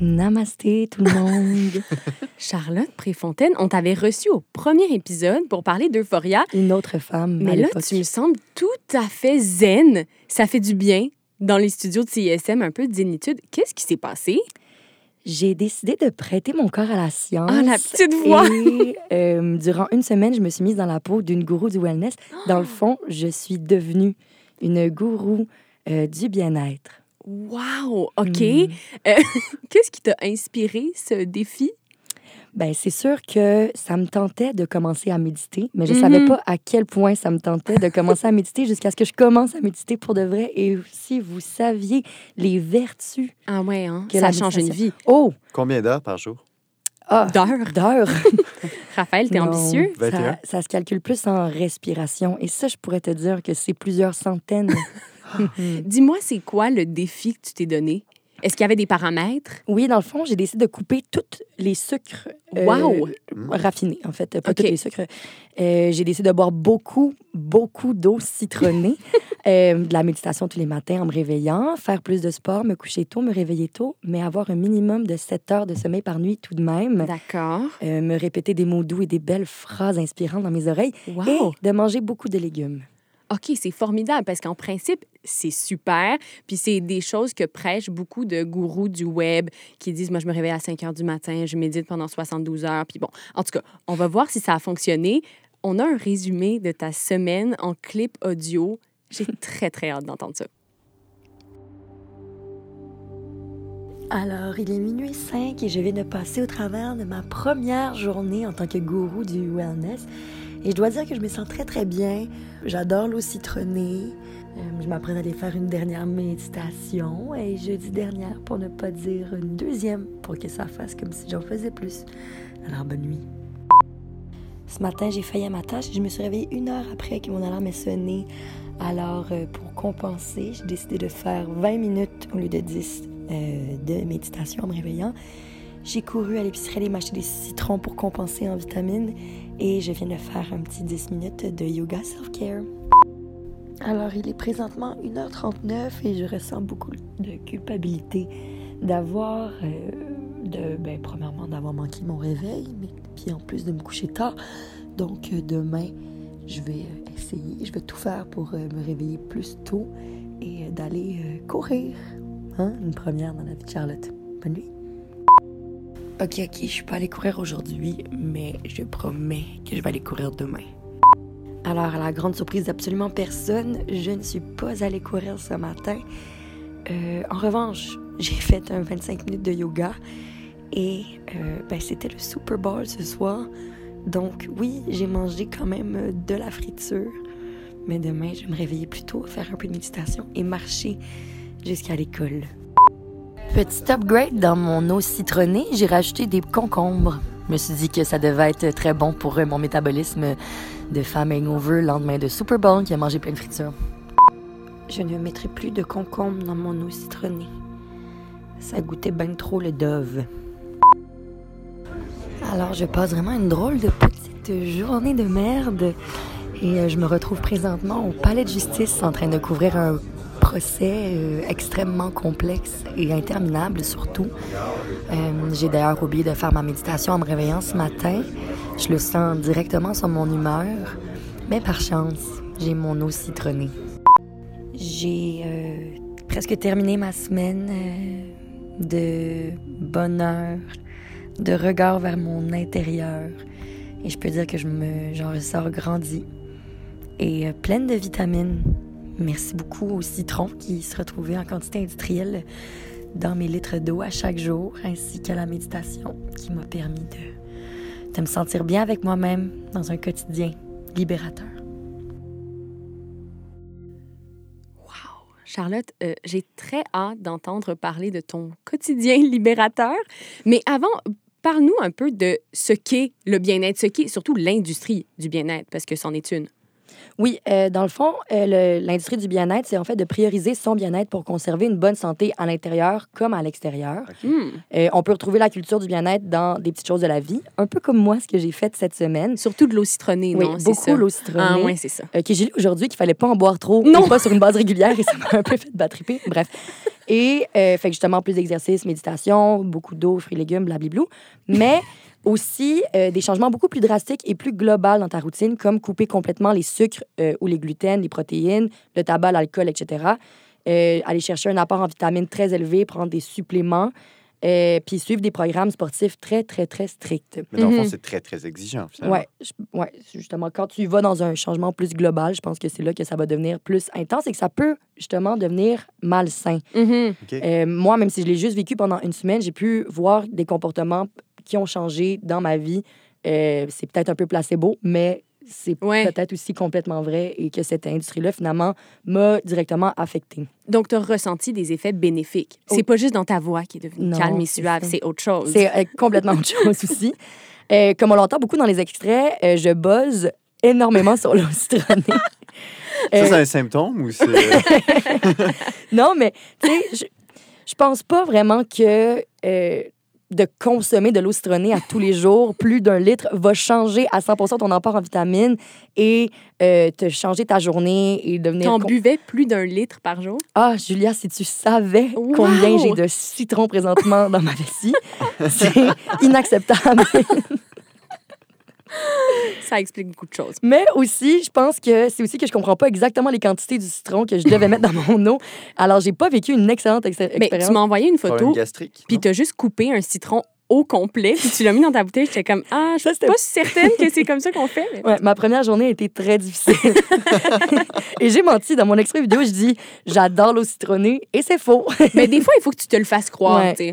Namasté tout le monde. Charlotte Préfontaine, on t'avait reçu au premier épisode pour parler d'Euphoria. Une autre femme. à Mais là, tu me sembles tout à fait zen. Ça fait du bien dans les studios de CISM, un peu de zénitude. Qu'est-ce qui s'est passé? J'ai décidé de prêter mon corps à la science. Ah, la petite voix! Et euh, durant une semaine, je me suis mise dans la peau d'une gourou du wellness. Dans le fond, je suis devenue une gourou euh, du bien-être. Wow! OK. Mm. Euh, Qu'est-ce qui t'a inspiré ce défi? Ben, c'est sûr que ça me tentait de commencer à méditer, mais je Mhm. savais pas à quel point ça me tentait de commencer à méditer jusqu'à ce que je commence à méditer pour de vrai. Et si vous saviez les vertus Ah ouais, hein? que ça change une vie. Oh! Combien d'heures par jour? Ah, D'heures? d'heures! Raphaël, t'es Non, ambitieux? 21. Ça, ça se calcule plus en respiration. Et ça, je pourrais te dire que c'est plusieurs centaines. Dis-moi, c'est quoi le défi que tu t'es donné? Est-ce qu'il y avait des paramètres? Oui, dans le fond, j'ai décidé de couper tous les sucres euh, Wow! raffinés, en fait, pas tous les sucres. Euh, j'ai décidé de boire beaucoup, beaucoup d'eau citronnée, euh, de la méditation tous les matins en me réveillant, faire plus de sport, me coucher tôt, me réveiller tôt, mais avoir un minimum de 7 heures de sommeil par nuit tout de même. D'accord. Euh, me répéter des mots doux et des belles phrases inspirantes dans mes oreilles Wow! et de manger beaucoup de légumes. OK, c'est formidable parce qu'en principe, c'est super. Puis c'est des choses que prêchent beaucoup de gourous du web qui disent Moi, je me réveille à 5 heures du matin, je médite pendant 72 heures. Puis bon, en tout cas, on va voir si ça a fonctionné. On a un résumé de ta semaine en clip audio. J'ai très, très hâte d'entendre ça. Alors, il est minuit 5 et je viens de passer au travers de ma première journée en tant que gourou du wellness. Et je dois dire que je me sens très très bien. J'adore l'eau citronnée. Euh, je m'apprête à aller faire une dernière méditation. Et je dis dernière pour ne pas dire une deuxième pour que ça fasse comme si j'en faisais plus. Alors, bonne nuit. Ce matin, j'ai failli à ma tâche je me suis réveillée une heure après que mon alarme ait sonné. Alors, euh, pour compenser, j'ai décidé de faire 20 minutes au lieu de 10 euh, de méditation en me réveillant. J'ai couru à l'épicerie aller m'acheter des citrons pour compenser en vitamines et je viens de faire un petit 10 minutes de yoga self-care. Alors, il est présentement 1h39 et je ressens beaucoup de culpabilité d'avoir, euh, ben, premièrement, d'avoir manqué mon réveil, mais puis en plus de me coucher tard. Donc, euh, demain, je vais euh, essayer, je vais tout faire pour me réveiller plus tôt et d'aller courir. Hein? Une première dans la vie de Charlotte. Bonne nuit. Ok, ok, je suis pas allée courir aujourd'hui, mais je promets que je vais aller courir demain. Alors, à la grande surprise d'absolument personne, je ne suis pas allée courir ce matin. Euh, en revanche, j'ai fait un 25 minutes de yoga et euh, ben, c'était le Super Bowl ce soir. Donc oui, j'ai mangé quand même de la friture. Mais demain, je vais me réveiller plus tôt, faire un peu de méditation et marcher jusqu'à l'école. Petit upgrade dans mon eau citronnée, j'ai rajouté des concombres. Je me suis dit que ça devait être très bon pour euh, mon métabolisme de femme hangover le lendemain de Super Bowl qui a mangé plein de fritures. Je ne mettrai plus de concombre dans mon eau citronnée. Ça goûtait bien trop le dove. Alors, je passe vraiment une drôle de petite journée de merde. Et euh, je me retrouve présentement au palais de justice en train de couvrir un procès euh, extrêmement complexe et interminable surtout. Euh, J'ai d'ailleurs oublié de faire ma méditation en me réveillant ce matin. Je le sens directement sur mon humeur. Mais par chance, j'ai mon eau citronnée. J'ai euh, presque terminé ma semaine de bonheur, de regard vers mon intérieur. Et je peux dire que je j'en ressors grandi et pleine de vitamines. Merci beaucoup au citron qui se retrouvait en quantité industrielle dans mes litres d'eau à chaque jour, ainsi qu'à la méditation qui m'a permis de, de me sentir bien avec moi-même dans un quotidien libérateur. Charlotte, euh, j'ai très hâte d'entendre parler de ton quotidien libérateur. Mais avant, parle-nous un peu de ce qu'est le bien-être, ce qu'est surtout l'industrie du bien-être, parce que c'en est une. Oui, euh, dans le fond, euh, l'industrie du bien-être, c'est en fait de prioriser son bien-être pour conserver une bonne santé à l'intérieur comme à l'extérieur. Hmm. Euh, on peut retrouver la culture du bien-être dans des petites choses de la vie, un peu comme moi, ce que j'ai fait cette semaine. Surtout de l'eau citronnée, Oui, non? c'est beaucoup ça? l'eau citronnée. Ah, ouais, c'est ça. Euh, que j'ai lu aujourd'hui qu'il fallait pas en boire trop, Non. pas sur une base régulière, et ça m'a un peu fait battriper. Bref. Et euh, fait que justement, plus d'exercice, méditation, beaucoup d'eau, fruits, légumes, blablabla. Mais aussi euh, des changements beaucoup plus drastiques et plus globaux dans ta routine, comme couper complètement les sucres euh, ou les gluten, les protéines, le tabac, l'alcool, etc. Euh, aller chercher un apport en vitamines très élevé, prendre des suppléments, euh, puis suivre des programmes sportifs très, très, très stricts. Mais dans le fond, Mhm. c'est très, très exigeant, finalement. Ouais, je- ouais, justement, quand tu vas dans un changement plus global, je pense que c'est là que ça va devenir plus intense et que ça peut justement devenir malsain. Mhm. Euh, moi, même si je l'ai juste vécu pendant une semaine, j'ai pu voir des comportements qui ont changé dans ma vie. Euh, c'est peut-être un peu placebo, mais c'est Ouais. peut-être aussi complètement vrai et que cette industrie-là, finalement, m'a directement affectée. Donc, tu as ressenti des effets bénéfiques. C'est Oh. pas juste dans ta voix qui est devenue Non, calme et suave, c'est autre chose. C'est euh, complètement autre chose aussi. Euh, comme on l'entend beaucoup dans les extraits, euh, je buzz énormément sur l'eau citronnée. Ça, c'est un symptôme ou c'est. non, mais tu sais, je, je pense pas vraiment que euh, de consommer de l'eau citronnée à tous les jours, plus d'un litre, va changer à 100% ton apport en vitamines et euh, te changer ta journée et devenir... T'en con- buvais plus d'un litre par jour? Ah, Julia, si tu savais combien j'ai de citron présentement dans ma vessie, c'est inacceptable. Ça explique beaucoup de choses. Mais aussi, je pense que c'est aussi que je comprends pas exactement les quantités du citron que je devais mettre dans mon eau. Alors, j'ai pas vécu une excellente ex- Mais expérience. tu m'as envoyé une photo, gastrique. puis t'as juste coupé un citron au complet, puis tu l'as mis dans ta bouteille. J'étais comme, ah, je suis pas certaine que c'est comme ça qu'on fait. mais- Ouais, ma première journée a été très difficile. et j'ai menti dans mon extrait vidéo, je dis j'adore l'eau citronnée et c'est faux. Mais des fois, il faut que tu te le fasses croire. Ouais, sais.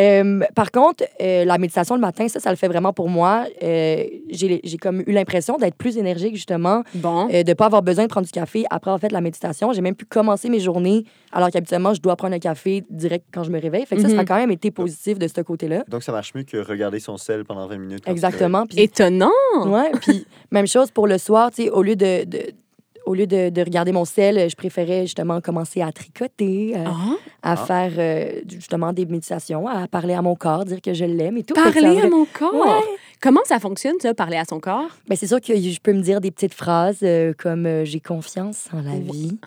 Euh, par contre, euh, la méditation le matin, ça, ça le fait vraiment pour moi. Euh, j'ai j'ai comme eu l'impression d'être plus énergique, justement. Bon. Euh, de ne pas avoir besoin de prendre du café après avoir fait la méditation. J'ai même pu commencer mes journées alors qu'habituellement, je dois prendre un café direct quand je me réveille. Fait que ça, ça a Mhm. quand même été positif de ce côté-là. Donc, ça marche mieux que regarder son sel pendant 20 minutes. Exactement. Étonnant. Ouais, puis même chose pour le soir, tu sais, au lieu de, de- au lieu de, de regarder mon sel, je préférais justement commencer à tricoter, euh, Ah. à faire euh, justement des méditations, à parler à mon corps, dire que je l'aime et tout. Parler à mon corps? Ouais. Comment ça fonctionne, ça, parler à son corps? Ben, c'est sûr que je peux me dire des petites phrases euh, comme euh, j'ai confiance en la vie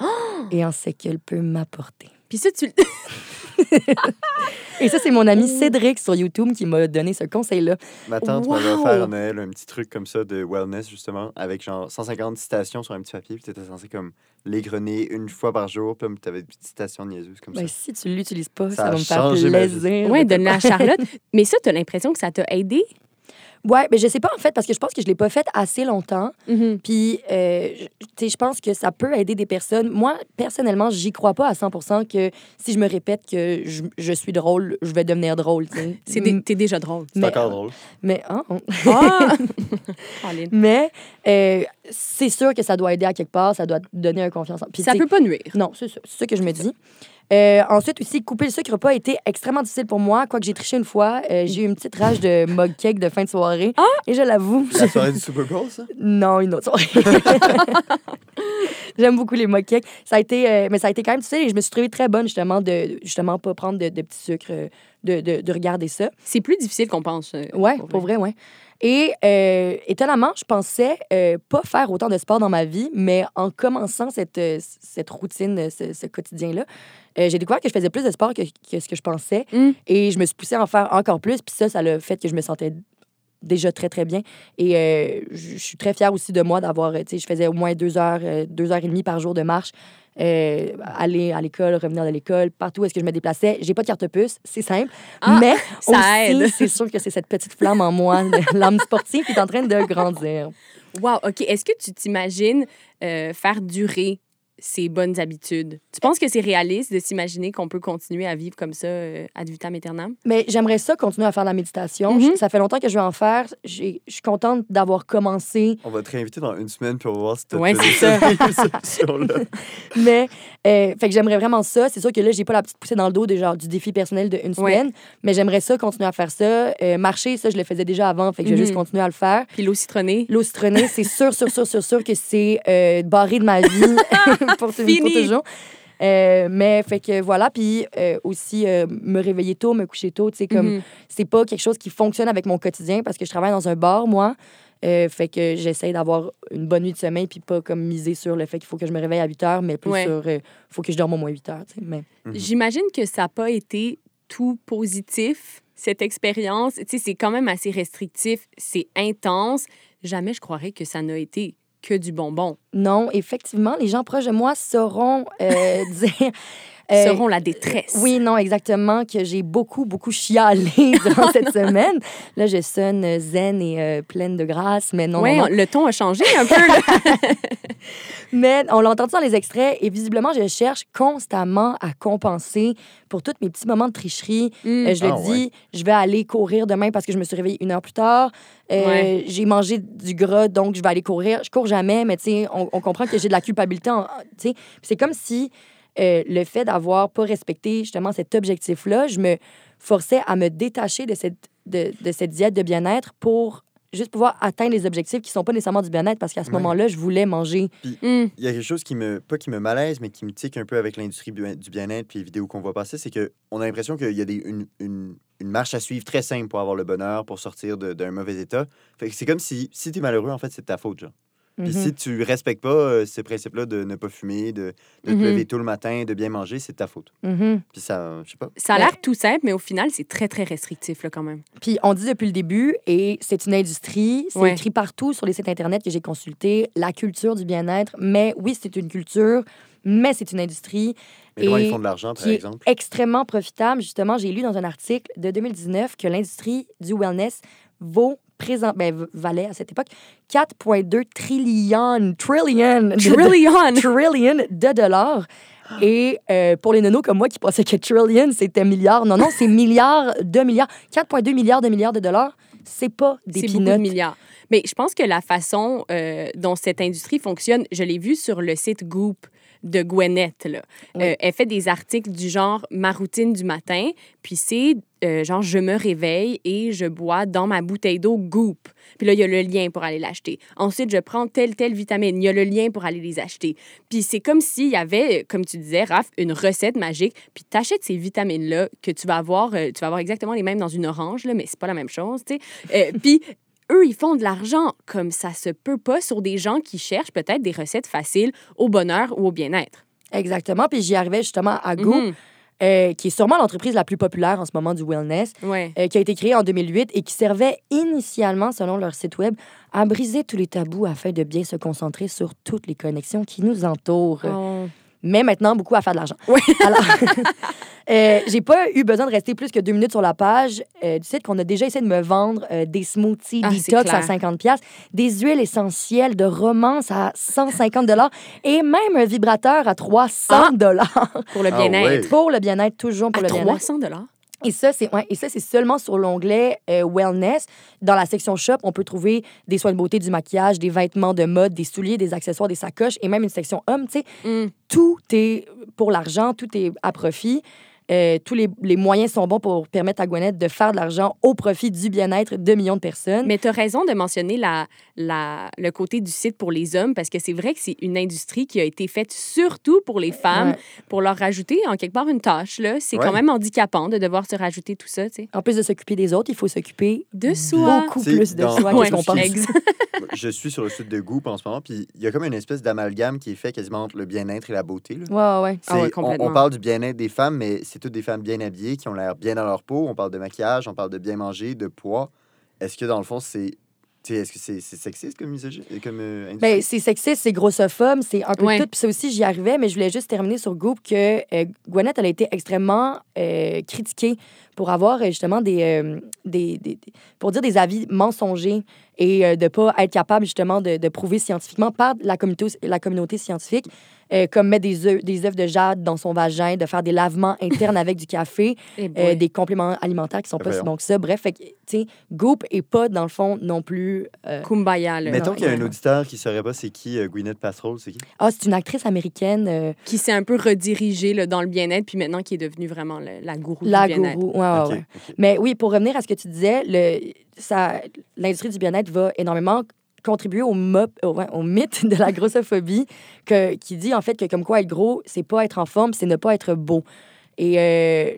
et en ce qu'elle peut m'apporter. Puis ça, tu... Et ça, c'est mon ami Cédric sur YouTube qui m'a donné ce conseil-là. Ma tante m'avait Wow! offert à Noël un petit truc comme ça de wellness, justement, avec genre 150 citations sur un petit papier, puis t'étais censé comme l'égrener une fois par jour, puis t'avais des petites citations niaiseuses comme Ben, ça. si tu l'utilises pas, ça, va me faire plaisir. Te- donne-la à Charlotte. Mais ça, t'as l'impression que ça t'a aidé? Ouais, mais je sais pas en fait parce que je pense que je l'ai pas fait assez longtemps. Mhm. Puis, euh, tu sais, je pense que ça peut aider des personnes. Moi, personnellement, j'y crois pas à 100 que si je me répète que je, je suis drôle, je vais devenir drôle. tu sais. C'est des- T'es déjà drôle. Mais- encore drôle. Mais, ah, oh. Ah! Mais euh, c'est sûr que ça doit aider à quelque part, ça doit donner un confiance. en- Puis, Ça peut pas nuire. Non, c'est ça, c'est ça que je me dis. Euh, ensuite aussi, couper le sucre n'a pas été extrêmement difficile pour moi. Quoique j'ai triché une fois, euh, j'ai eu une petite rage de mug cake de fin de soirée. Et je l'avoue. La soirée du Super Bowl, ça? Non, une autre soirée. J'aime beaucoup les mock cakes. Ça a été, euh, mais ça a été quand même difficile et je me suis trouvée très bonne justement de justement pas prendre de, de petits sucres, de, de, de regarder ça. C'est plus difficile qu'on pense. euh, Ouais, pour pour vrai, ouais. Et euh, étonnamment, je pensais euh, pas faire autant de sport dans ma vie, mais en commençant cette, euh, cette routine, ce, ce quotidien-là, j'ai découvert que je faisais plus de sport que, que ce que je pensais. Mm. Et je me suis poussée à en faire encore plus. Puis ça, ça a fait que je me sentais déjà très, très bien. Et euh, je suis très fière aussi de moi d'avoir, tu sais, je faisais au moins deux heures, euh, deux heures et demie par jour de marche. Euh, aller à l'école, revenir de l'école, partout où est-ce que je me déplaçais. J'ai pas de carte puce, c'est simple. Ah, mais aussi, c'est sûr que c'est cette petite flamme en moi, l'âme sportive, qui est en train de grandir. Wow, OK. Est-ce que tu t'imagines euh, faire durer ces bonnes habitudes? Tu penses que c'est réaliste de s'imaginer qu'on peut continuer à vivre comme ça euh, ad vitam aeternam? Mais j'aimerais ça continuer à faire de la méditation. Mhm. Ça fait longtemps que je veux en faire. J'ai- Je suis contente d'avoir commencé. On va te réinviter dans une semaine pour voir si t'as Ouais, tenu c'est ça. cette solution-là. Mais, euh, fait que j'aimerais vraiment ça. C'est sûr que là, j'ai pas la petite poussée dans le dos de genre du défi personnel de une Ouais. semaine. Mais j'aimerais ça continuer à faire ça. Euh, marcher, ça, je le faisais déjà avant. Fait que je vais Mhm. juste continuer à le faire. Puis l'eau citronnée? L'eau citronnée, c'est sûr, sûr, sûr, sûr, sûr que c'est euh, barré de ma vie pour, pour Fini. toujours. Euh, mais fait que voilà, puis euh, aussi euh, me réveiller tôt, me coucher tôt, tu sais, comme Mhm. c'est pas quelque chose qui fonctionne avec mon quotidien parce que je travaille dans un bar, moi. Euh, fait que j'essaie d'avoir une bonne nuit de sommeil puis pas comme miser sur le fait qu'il faut que je me réveille à 8 heures, mais plus Ouais. sur euh, faut que je dorme au moins 8 heures, tu sais. Mais... J'imagine que ça n'a pas été tout positif, cette expérience. Tu sais, c'est quand même assez restrictif, c'est intense. Jamais je croirais que ça n'a été que du bonbon. Non, effectivement, les gens proches de moi sauront euh, dire. Euh, Seront la détresse. Oui, non, exactement, que j'ai beaucoup, beaucoup chialé durant cette semaine. Là, je sonne zen et euh, pleine de grâce, mais non, ouais, non, non. le ton a changé un peu. là. Mais on l'a entendu dans les extraits et visiblement, je cherche constamment à compenser pour tous mes petits moments de tricherie. Mm. Euh, je le Ah, dis, ouais. je vais aller courir demain parce que je me suis réveillée une heure plus tard. Euh, Ouais. J'ai mangé du gras, donc je vais aller courir. Je cours jamais, mais tu sais, on, on comprend que j'ai de la culpabilité. tu sais. C'est comme si euh, le fait d'avoir pas respecté justement cet objectif-là, je me forçais à me détacher de cette, de, de cette diète de bien-être pour juste pouvoir atteindre les objectifs qui sont pas nécessairement du bien-être parce qu'à ce Ouais. moment-là, je voulais manger. Puis, Mm. il y a quelque chose qui me, pas qui me malaise, mais qui me tique un peu avec l'industrie du bien-être puis les vidéos qu'on voit passer, c'est qu'on a l'impression qu'il y a des, une, une, une marche à suivre très simple pour avoir le bonheur, pour sortir d'un mauvais état. Fait que c'est comme si, si tu es malheureux, en fait, c'est de ta faute, genre. Puis Mhm. si tu respectes pas euh, ces principes-là de ne pas fumer, de, de te Mhm. lever tôt le matin, de bien manger, c'est de ta faute. Mhm. Puis ça, je sais pas. Ça a l'air tout simple, mais au final, c'est très, très restrictif, là, quand même. Puis on dit depuis le début, et c'est une industrie, c'est Ouais. écrit partout sur les sites Internet que j'ai consultés, la culture du bien-être. Mais oui, c'est une culture, mais c'est une industrie. Mais comment et ils font de l'argent, par qui est exemple? extrêmement profitable. Justement, j'ai lu dans un article de 2019 que l'industrie du wellness vaut présent, ben, valait à cette époque 4,2 trillions, trillion, de- Trillion! trillion de dollars. Et euh, pour les nonos comme moi qui pensaient que trillion, c'était milliard, non, non, c'est milliards de milliards. 4,2 milliards de milliards de dollars, c'est pas des de peanuts. milliards. Mais je pense que la façon euh, dont cette industrie fonctionne, je l'ai vu sur le site Goop de Gwyneth. Là. Oui. Euh, elle fait des articles du genre ma routine du matin, puis c'est euh, genre je me réveille et je bois dans ma bouteille d'eau Goop. Puis là, il y a le lien pour aller l'acheter. Ensuite, je prends telle, telle vitamine. Il y a le lien pour aller les acheter. Puis c'est comme s'il y avait, comme tu disais, Raph, une recette magique. Puis tu achètes ces vitamines-là que tu vas avoir, euh, tu vas avoir exactement les mêmes dans une orange, là, mais c'est pas la même chose, tu sais. Puis eux, ils font de l'argent comme ça se peut pas sur des gens qui cherchent peut-être des recettes faciles au bonheur ou au bien-être. Exactement. Puis j'y arrivais justement à Go, Mhm. euh, qui est sûrement l'entreprise la plus populaire en ce moment du wellness. Ouais. euh, qui a été créé en 2008 et qui servait initialement, selon leur site web, à briser tous les tabous afin de bien se concentrer sur toutes les connexions qui nous entourent. Oh. Mais maintenant, beaucoup à faire de l'argent. Ouais. Alors, euh, j'ai pas eu besoin de rester plus que deux minutes sur la page euh, du site qu'on a déjà essayé de me vendre euh, des smoothies Ah, detox à clair. 50 pièces, des huiles essentielles de romance à 150 dollars et même un vibrateur à 300 dollars Pour le Ah bien-être. ouais. pour le bien-être, toujours pour À le bien-être. 300 dollars? Et ça, c'est ouais, et ça, c'est seulement sur l'onglet euh, Wellness. Dans la section Shop, on peut trouver des soins de beauté, du maquillage, des vêtements de mode, des souliers, des accessoires, des sacoches et même une section homme. Tu sais, Mm. tout est pour l'argent, tout est à profit. Euh, tous les, les moyens sont bons pour permettre à Gwyneth de faire de l'argent au profit du bien-être de millions de personnes. Mais tu as raison de mentionner la, la, le côté du site pour les hommes parce que c'est vrai que c'est une industrie qui a été faite surtout pour les femmes, Ouais. pour leur rajouter en quelque part une tâche. là. C'est Ouais. quand même handicapant de devoir se rajouter tout ça. tu sais. En plus de s'occuper des autres, il faut s'occuper De soi. beaucoup plus de dans- soi Ouais, qu'on pense? Je suis sur le site de Goop en ce moment, puis il y a comme une espèce d'amalgame qui est fait quasiment entre le bien-être et la beauté. là. Ouais, ouais. Ah on- on, parle du bien-être des femmes, mais c'est toutes des femmes bien habillées, qui ont l'air bien dans leur peau. On parle de maquillage, on parle de bien manger, de poids. Est-ce que dans le fond, c'est. tu sais, Est-ce que c'est c'est sexiste comme, misogy- comme euh? Ben, c'est sexiste, c'est grossophobe, c'est un peu Ouais. tout. Puis ça aussi, j'y arrivais, mais je voulais juste terminer sur Goop que euh, Gwyneth, elle a été extrêmement euh, critiquée pour avoir euh, justement des, euh, des, des- des- pour dire des avis mensongers et euh, de pas être capable justement de, de prouver scientifiquement par la communauté, la communauté scientifique, euh, comme mettre des œufs, des œufs de jade dans son vagin, de faire des lavements internes avec du café, Eh euh, des compléments alimentaires qui sont pas si bons que ça. Bref, fait sais, Goop est pas dans le fond non plus. euh, Kumbaya, là. Mettons qu'il y a un auditeur qui ne saurait pas c'est qui euh, Gwyneth Paltrow, c'est qui? Ah, c'est une actrice américaine. euh, qui s'est un peu redirigé là, dans le bien-être, puis maintenant qui est devenue vraiment le- la gourou La du bien-être. gourou, ouais, ouais. Mais oui, pour revenir à ce que tu disais, le, l'industrie du bien-être va énormément contribuer au, mop, au, ouais, au mythe de la grossophobie que, qui dit en fait que comme quoi être gros, c'est pas être en forme, c'est ne pas être beau. Et euh,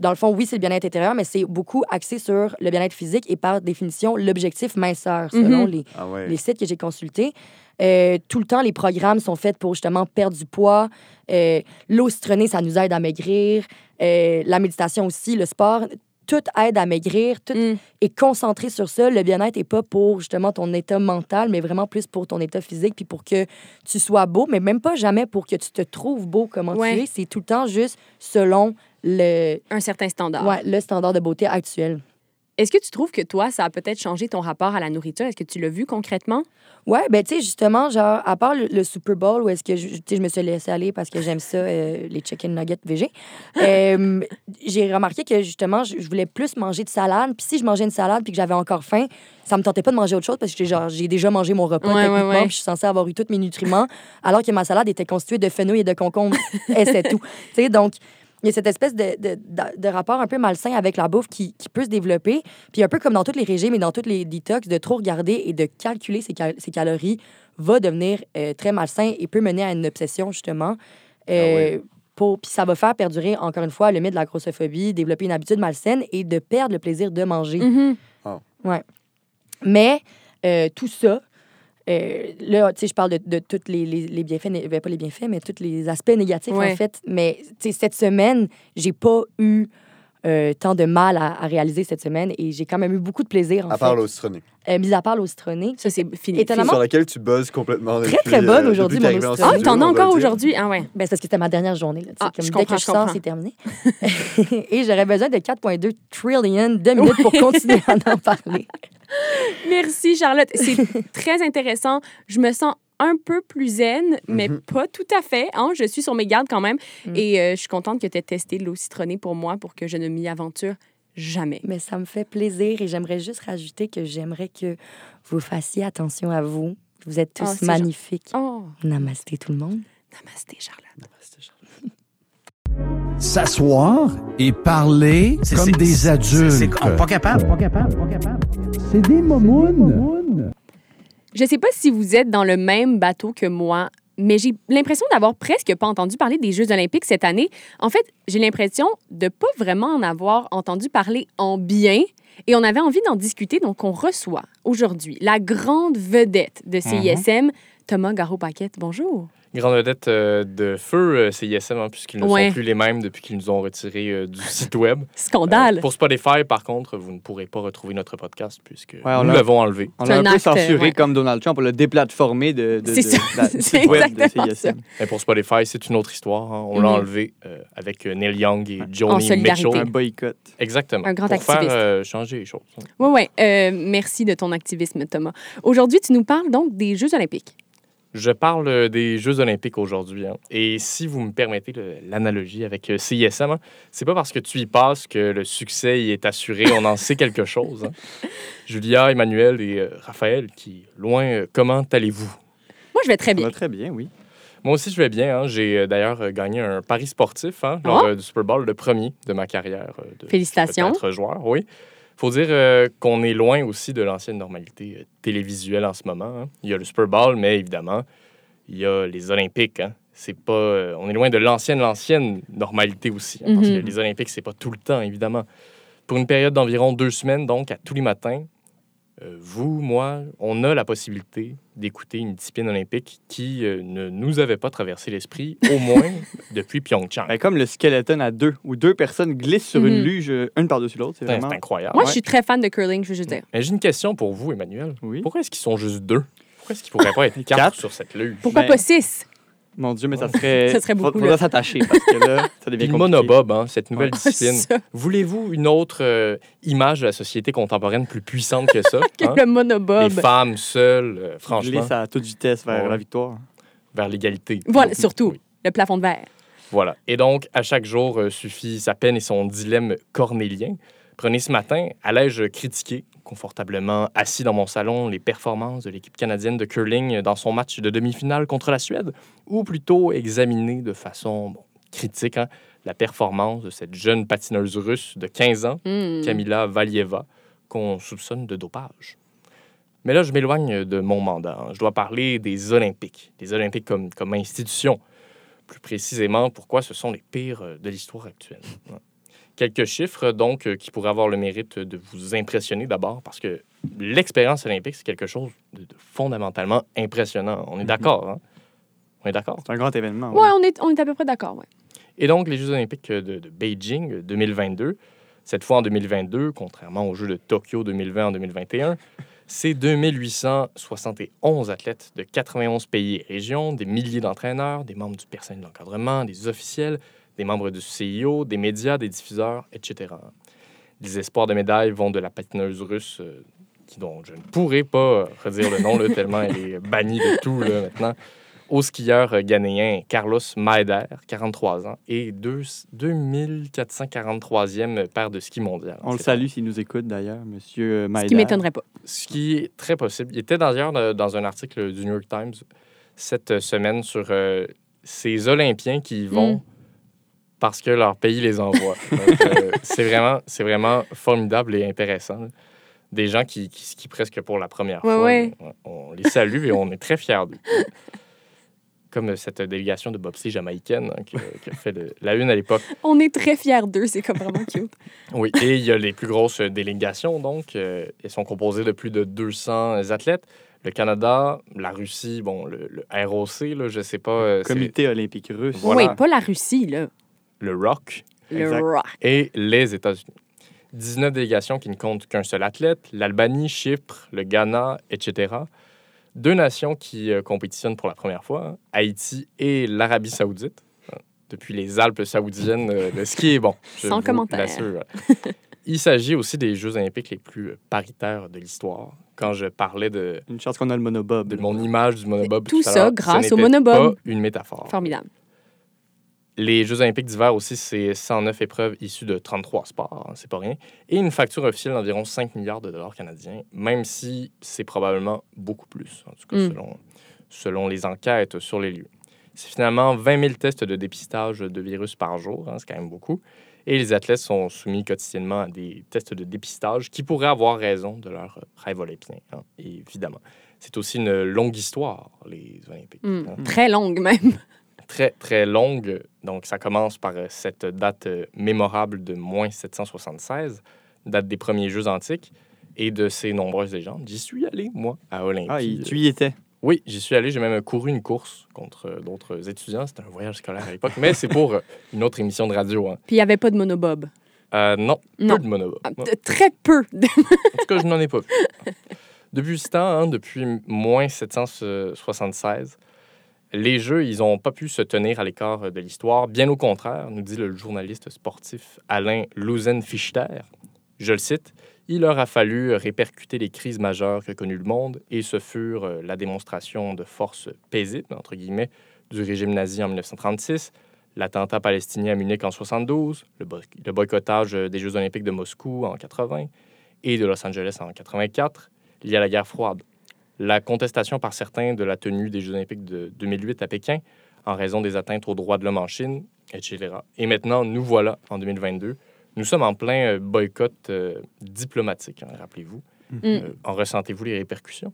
dans le fond, oui, c'est le bien-être intérieur, mais c'est beaucoup axé sur le bien-être physique et par définition l'objectif minceur, selon Mhm. les, Ah ouais. les sites que j'ai consultés. Euh, tout le temps, les programmes sont faits pour justement perdre du poids. Euh, L'eau citronnée, ça nous aide à maigrir. Euh, la méditation aussi, le sport, tout aide à maigrir. Tout Mm. est concentré sur ça. Le bien-être n'est pas pour justement ton état mental, mais vraiment plus pour ton état physique, puis pour que tu sois beau, mais même pas jamais pour que tu te trouves beau comment Ouais. tu es. C'est tout le temps juste selon le, Un certain standard. ouais, le standard de beauté actuel. Est-ce que tu trouves que toi, ça a peut-être changé ton rapport à la nourriture? Est-ce que tu l'as vu concrètement? Ouais, ben tu sais, justement, genre, à part le, le Super Bowl où est-ce que je, je me suis laissée aller parce que j'aime ça, euh, les chicken nuggets végé, euh, j'ai remarqué que justement, je, je voulais plus manger de salade. Puis si je mangeais une salade puis que j'avais encore faim, ça me tentait pas de manger autre chose parce que j'ai genre, j'ai déjà mangé mon repas Ouais, techniquement ouais. je suis censée avoir eu tous mes nutriments alors que ma salade était constituée de fenouil et de concombre. et c'est tout. Tu sais, donc, il y a cette espèce de, de, de- de rapport un peu malsain avec la bouffe qui, qui peut se développer. Puis un peu comme dans tous les régimes et dans tous les détox, de trop regarder et de calculer ses, cal- ses calories va devenir euh, très malsain et peut mener à une obsession, justement. Euh, pour, puis ça va faire perdurer, encore une fois, le mythe de la grossophobie, développer une habitude malsaine et de perdre le plaisir de manger. Mhm. Ouais. Mais euh, tout ça, euh, là, tu sais, je parle de, de tous les, les, les bienfaits, ben, pas les bienfaits, mais tous les aspects négatifs, Ouais. en fait. Mais, tu sais, cette semaine, j'ai pas eu euh, tant de mal à, à réaliser cette semaine et j'ai quand même eu beaucoup de plaisir, en À fait. part l'eau citronnée. Euh, mis à part l'eau citronnée. Ça, c'est fini. Étonnamment, Sur laquelle tu buzzes complètement. Très, depuis, très bonne euh, aujourd'hui, mon eau Ah, t'en as encore aujourd'hui? Ah ouais. ben, c'est parce que c'était ma dernière journée. Là, Ah, comme je dès que je je sors, c'est terminé. et j'aurais besoin de 4,2 trillion de minutes pour continuer à en parler. Merci, Charlotte. C'est très intéressant. Je me sens un peu plus zen, mais Mhm. pas tout à fait. hein. Je suis sur mes gardes quand même. Mm. Et euh, je suis contente que tu aies testé l'eau citronnée pour moi pour que je ne m'y aventure jamais. Mais ça me fait plaisir et j'aimerais juste rajouter que j'aimerais que vous fassiez attention à vous. Vous êtes tous c'est magnifiques. Oh, Namasté tout le monde. namasté, Charlotte. S'asseoir et parler C'est- comme des c'est- adultes. c'est- on- Pas capable, pas capable, pas capable. C'est des momounes. Je sais pas si vous êtes dans le même bateau que moi, mais j'ai l'impression d'avoir presque pas entendu parler des Jeux olympiques cette année. En fait, j'ai l'impression de pas vraiment en avoir entendu parler en bien. Et on avait envie d'en discuter, donc on reçoit aujourd'hui la grande vedette de CISM, Thomas Garot-Paquette. Bonjour. Grande vedette euh, de feu euh, CISM, hein, puisqu'ils ne Ouais. sont plus les mêmes depuis qu'ils nous ont retirés euh, du site web. Scandale. Euh, pour Spotify, par contre, vous ne pourrez pas retrouver notre podcast puisque on nous l'a- l'avons enlevé. On C'est l'a un, un peu acte, censuré ouais. comme Donald Trump. On l'a déplatformé de, de, C'est de- ça. de la- du C'est site web de exactement CISM. Mais pour Spotify, c'est une autre histoire. hein. On Mhm. l'a enlevé euh, avec Neil Young et solidarité. Mitchell. Un boycott. Exactement. Un grand pour activiste. faire euh, changer les choses. Oui, oui. Euh, merci de ton activisme, Thomas. Aujourd'hui, tu nous parles donc des Jeux olympiques. Je parle euh, des Jeux olympiques aujourd'hui. hein. Et si vous me permettez l'analogie avec euh, CISM, hein, c'est pas parce que tu y passes que le succès y est assuré. On en sait quelque chose. hein. Julia, Emmanuel et euh, Raphaël, qui, loin, euh, comment allez-vous? Moi, je vais très bien. va très bien, oui. Moi aussi, je vais bien. hein. J'ai d'ailleurs gagné un pari sportif hein, lors euh, du Super Bowl, le premier de ma carrière de Félicitations. peut-être joueur. Oui. Faut dire euh, qu'on est loin aussi de l'ancienne normalité euh, télévisuelle en ce moment. hein. Il y a le Super Bowl, mais évidemment, il y a les Olympiques. hein. C'est pas, euh, on est loin de l'ancienne, l'ancienne normalité aussi. hein, parce que Mhm. les Olympiques, c'est pas tout le temps, évidemment. Pour une période d'environ deux semaines, donc à tous les matins, vous, moi, on a la possibilité d'écouter une discipline olympique qui euh, ne nous avait pas traversé l'esprit, au moins depuis Pyeongchang. Ben, comme le skeleton à deux, où deux personnes glissent sur une Mhm. luge, euh, une par-dessus l'autre. C'est vraiment. incroyable. Moi, Ouais. je suis très fan de curling, je veux juste dire. Mais j'ai une question pour vous, Emmanuel. Oui. Pourquoi est-ce qu'ils sont juste deux? Pourquoi est-ce qu'ils pourraient pas être quatre, Quatre. sur cette luge? Pourquoi Ben, pas six? Mon Dieu, mais ça serait. Ça serait beaucoup, Faudrait s'attacher parce que là, ça devient compliqué. monobob, hein, cette nouvelle Ah, discipline. ça. Voulez-vous une autre euh, image de la société contemporaine plus puissante que ça? Que hein? le Les monobob. femmes seules, euh, franchement, glisse à toute vitesse vers Ouais. la victoire. vers l'égalité. Voilà, surtout. Oui. Le plafond de verre. Voilà. Et donc, à chaque jour euh, suffit sa peine et son dilemme cornélien. Prenez ce matin, allais-je critiquer, confortablement assis dans mon salon, les performances de l'équipe canadienne de curling dans son match de demi-finale contre la Suède, ou plutôt examiner de façon bon, critique hein, la performance de cette jeune patineuse russe de 15 ans, Hmm. Kamila Valieva, qu'on soupçonne de dopage. Mais là, je m'éloigne de mon mandat. hein. Je dois parler des Olympiques, des Olympiques comme, comme institution. Plus précisément, pourquoi ce sont les pires euh, de l'histoire actuelle. Quelques chiffres, donc, euh, qui pourraient avoir le mérite de vous impressionner d'abord, parce que l'expérience olympique, c'est quelque chose de, fondamentalement impressionnant. On est d'accord, hein? On est d'accord? C'est un grand événement. Ouais, on est, on est à peu près d'accord, ouais. Et donc, les Jeux olympiques de, de Beijing euh, 2022, cette fois en 2022, contrairement aux Jeux de Tokyo 2020 en 2021, c'est 2871 athlètes de 91 pays et régions, des milliers d'entraîneurs, des membres du personnel d'encadrement, des officiels, des membres du CIO, des médias, des diffuseurs, etc. Les espoirs de médailles vont de la patineuse russe, euh, qui, dont je ne pourrais pas euh, redire le nom, là, tellement elle est bannie de tout là, maintenant, au skieur ghanéen Carlos Maeder, 43 ans, et deux- 2443e paire de ski mondial. On le salue s'il nous écoute d'ailleurs, monsieur Ce Maïda. qui m'étonnerait pas. ce qui est très possible. Il était d'ailleurs euh, dans un article du New York Times cette semaine sur euh, ces Olympiens qui vont Mm. Parce que leur pays les envoie. Euh, c'est vraiment, c'est vraiment formidable et intéressant. là. Des gens qui, qui skient presque pour la première Ouais, fois. ouais. On les salue et on est très fiers d'eux. Comme cette délégation de bobsleigh jamaïcaine hein, qui, a- qui a fait le- la une à l'époque. On est très fiers d'eux, c'est comme vraiment cute. Oui, et il y a les plus grosses délégations, donc. euh, elles sont composées de plus de 200 athlètes. Le Canada, la Russie, bon, le, le ROC, là, je sais pas. euh, Comité olympique russe. Voilà. Oui, pas la Russie, là. Le ROC. Le Exact. rock. et les États-Unis. 19 délégations qui ne comptent qu'un seul athlète, l'Albanie, Chypre, le Ghana, etc. Deux nations qui euh, compétitionnent pour la première fois, hein, Haïti et l'Arabie saoudite. Hein, Depuis les Alpes saoudiennes, euh, le ski est bon. je Sans commentaire. l'assure. Il s'agit aussi des Jeux olympiques les plus paritaires de l'histoire. Quand je parlais de, Une chance qu'on a le monobob. de mon image du monobob Tout ça grâce ce au monobob. pas une métaphore. Formidable. Les Jeux olympiques d'hiver aussi, c'est 109 épreuves issues de 33 sports, hein, c'est pas rien. Et une facture officielle d'environ 5 milliards de dollars canadiens, même si c'est probablement beaucoup plus, en tout cas Mm. selon, selon les enquêtes sur les lieux. C'est finalement 20 000 tests de dépistage de virus par jour, hein, c'est quand même beaucoup. Et les athlètes sont soumis quotidiennement à des tests de dépistage qui pourraient avoir raison de leur rêve olympien, hein, évidemment. C'est aussi une longue histoire, les Olympiques. Hmm. Très longue, même. Très, très longue. Donc, ça commence par euh, cette date euh, mémorable de moins 776, date des premiers Jeux antiques, et de ses nombreuses légendes. J'y suis allé, moi, à Olympie. Ah, tu y étais? Oui, j'y suis allé. J'ai même couru une course contre euh, d'autres étudiants. C'était un voyage scolaire à l'époque, mais c'est pour une autre émission de radio. hein. Puis il n'y avait pas de monobob? Euh, non, Non. peu de monobob. Ah, Très peu. de- En tout cas, je n'en ai pas vu. Depuis ce temps, hein, depuis moins 776, les Jeux, ils n'ont pas pu se tenir à l'écart de l'histoire. Bien au contraire, nous dit le journaliste sportif Alain Louzen-Fichter. Je le cite, il leur a fallu répercuter les crises majeures que connut le monde et ce furent euh, la démonstration de force paisible, entre guillemets, du régime nazi en 1936, l'attentat palestinien à Munich en 72, le, le boycottage euh, des Jeux olympiques de Moscou en 80 et de Los Angeles en 84, lié à la guerre froide. La contestation par certains de la tenue des Jeux olympiques de 2008 à Pékin en raison des atteintes aux droits de l'homme en Chine, etc. Et maintenant, nous voilà en 2022. Nous sommes en plein euh, boycott euh, diplomatique, hein, rappelez-vous. Mm. Euh, en ressentez-vous les répercussions?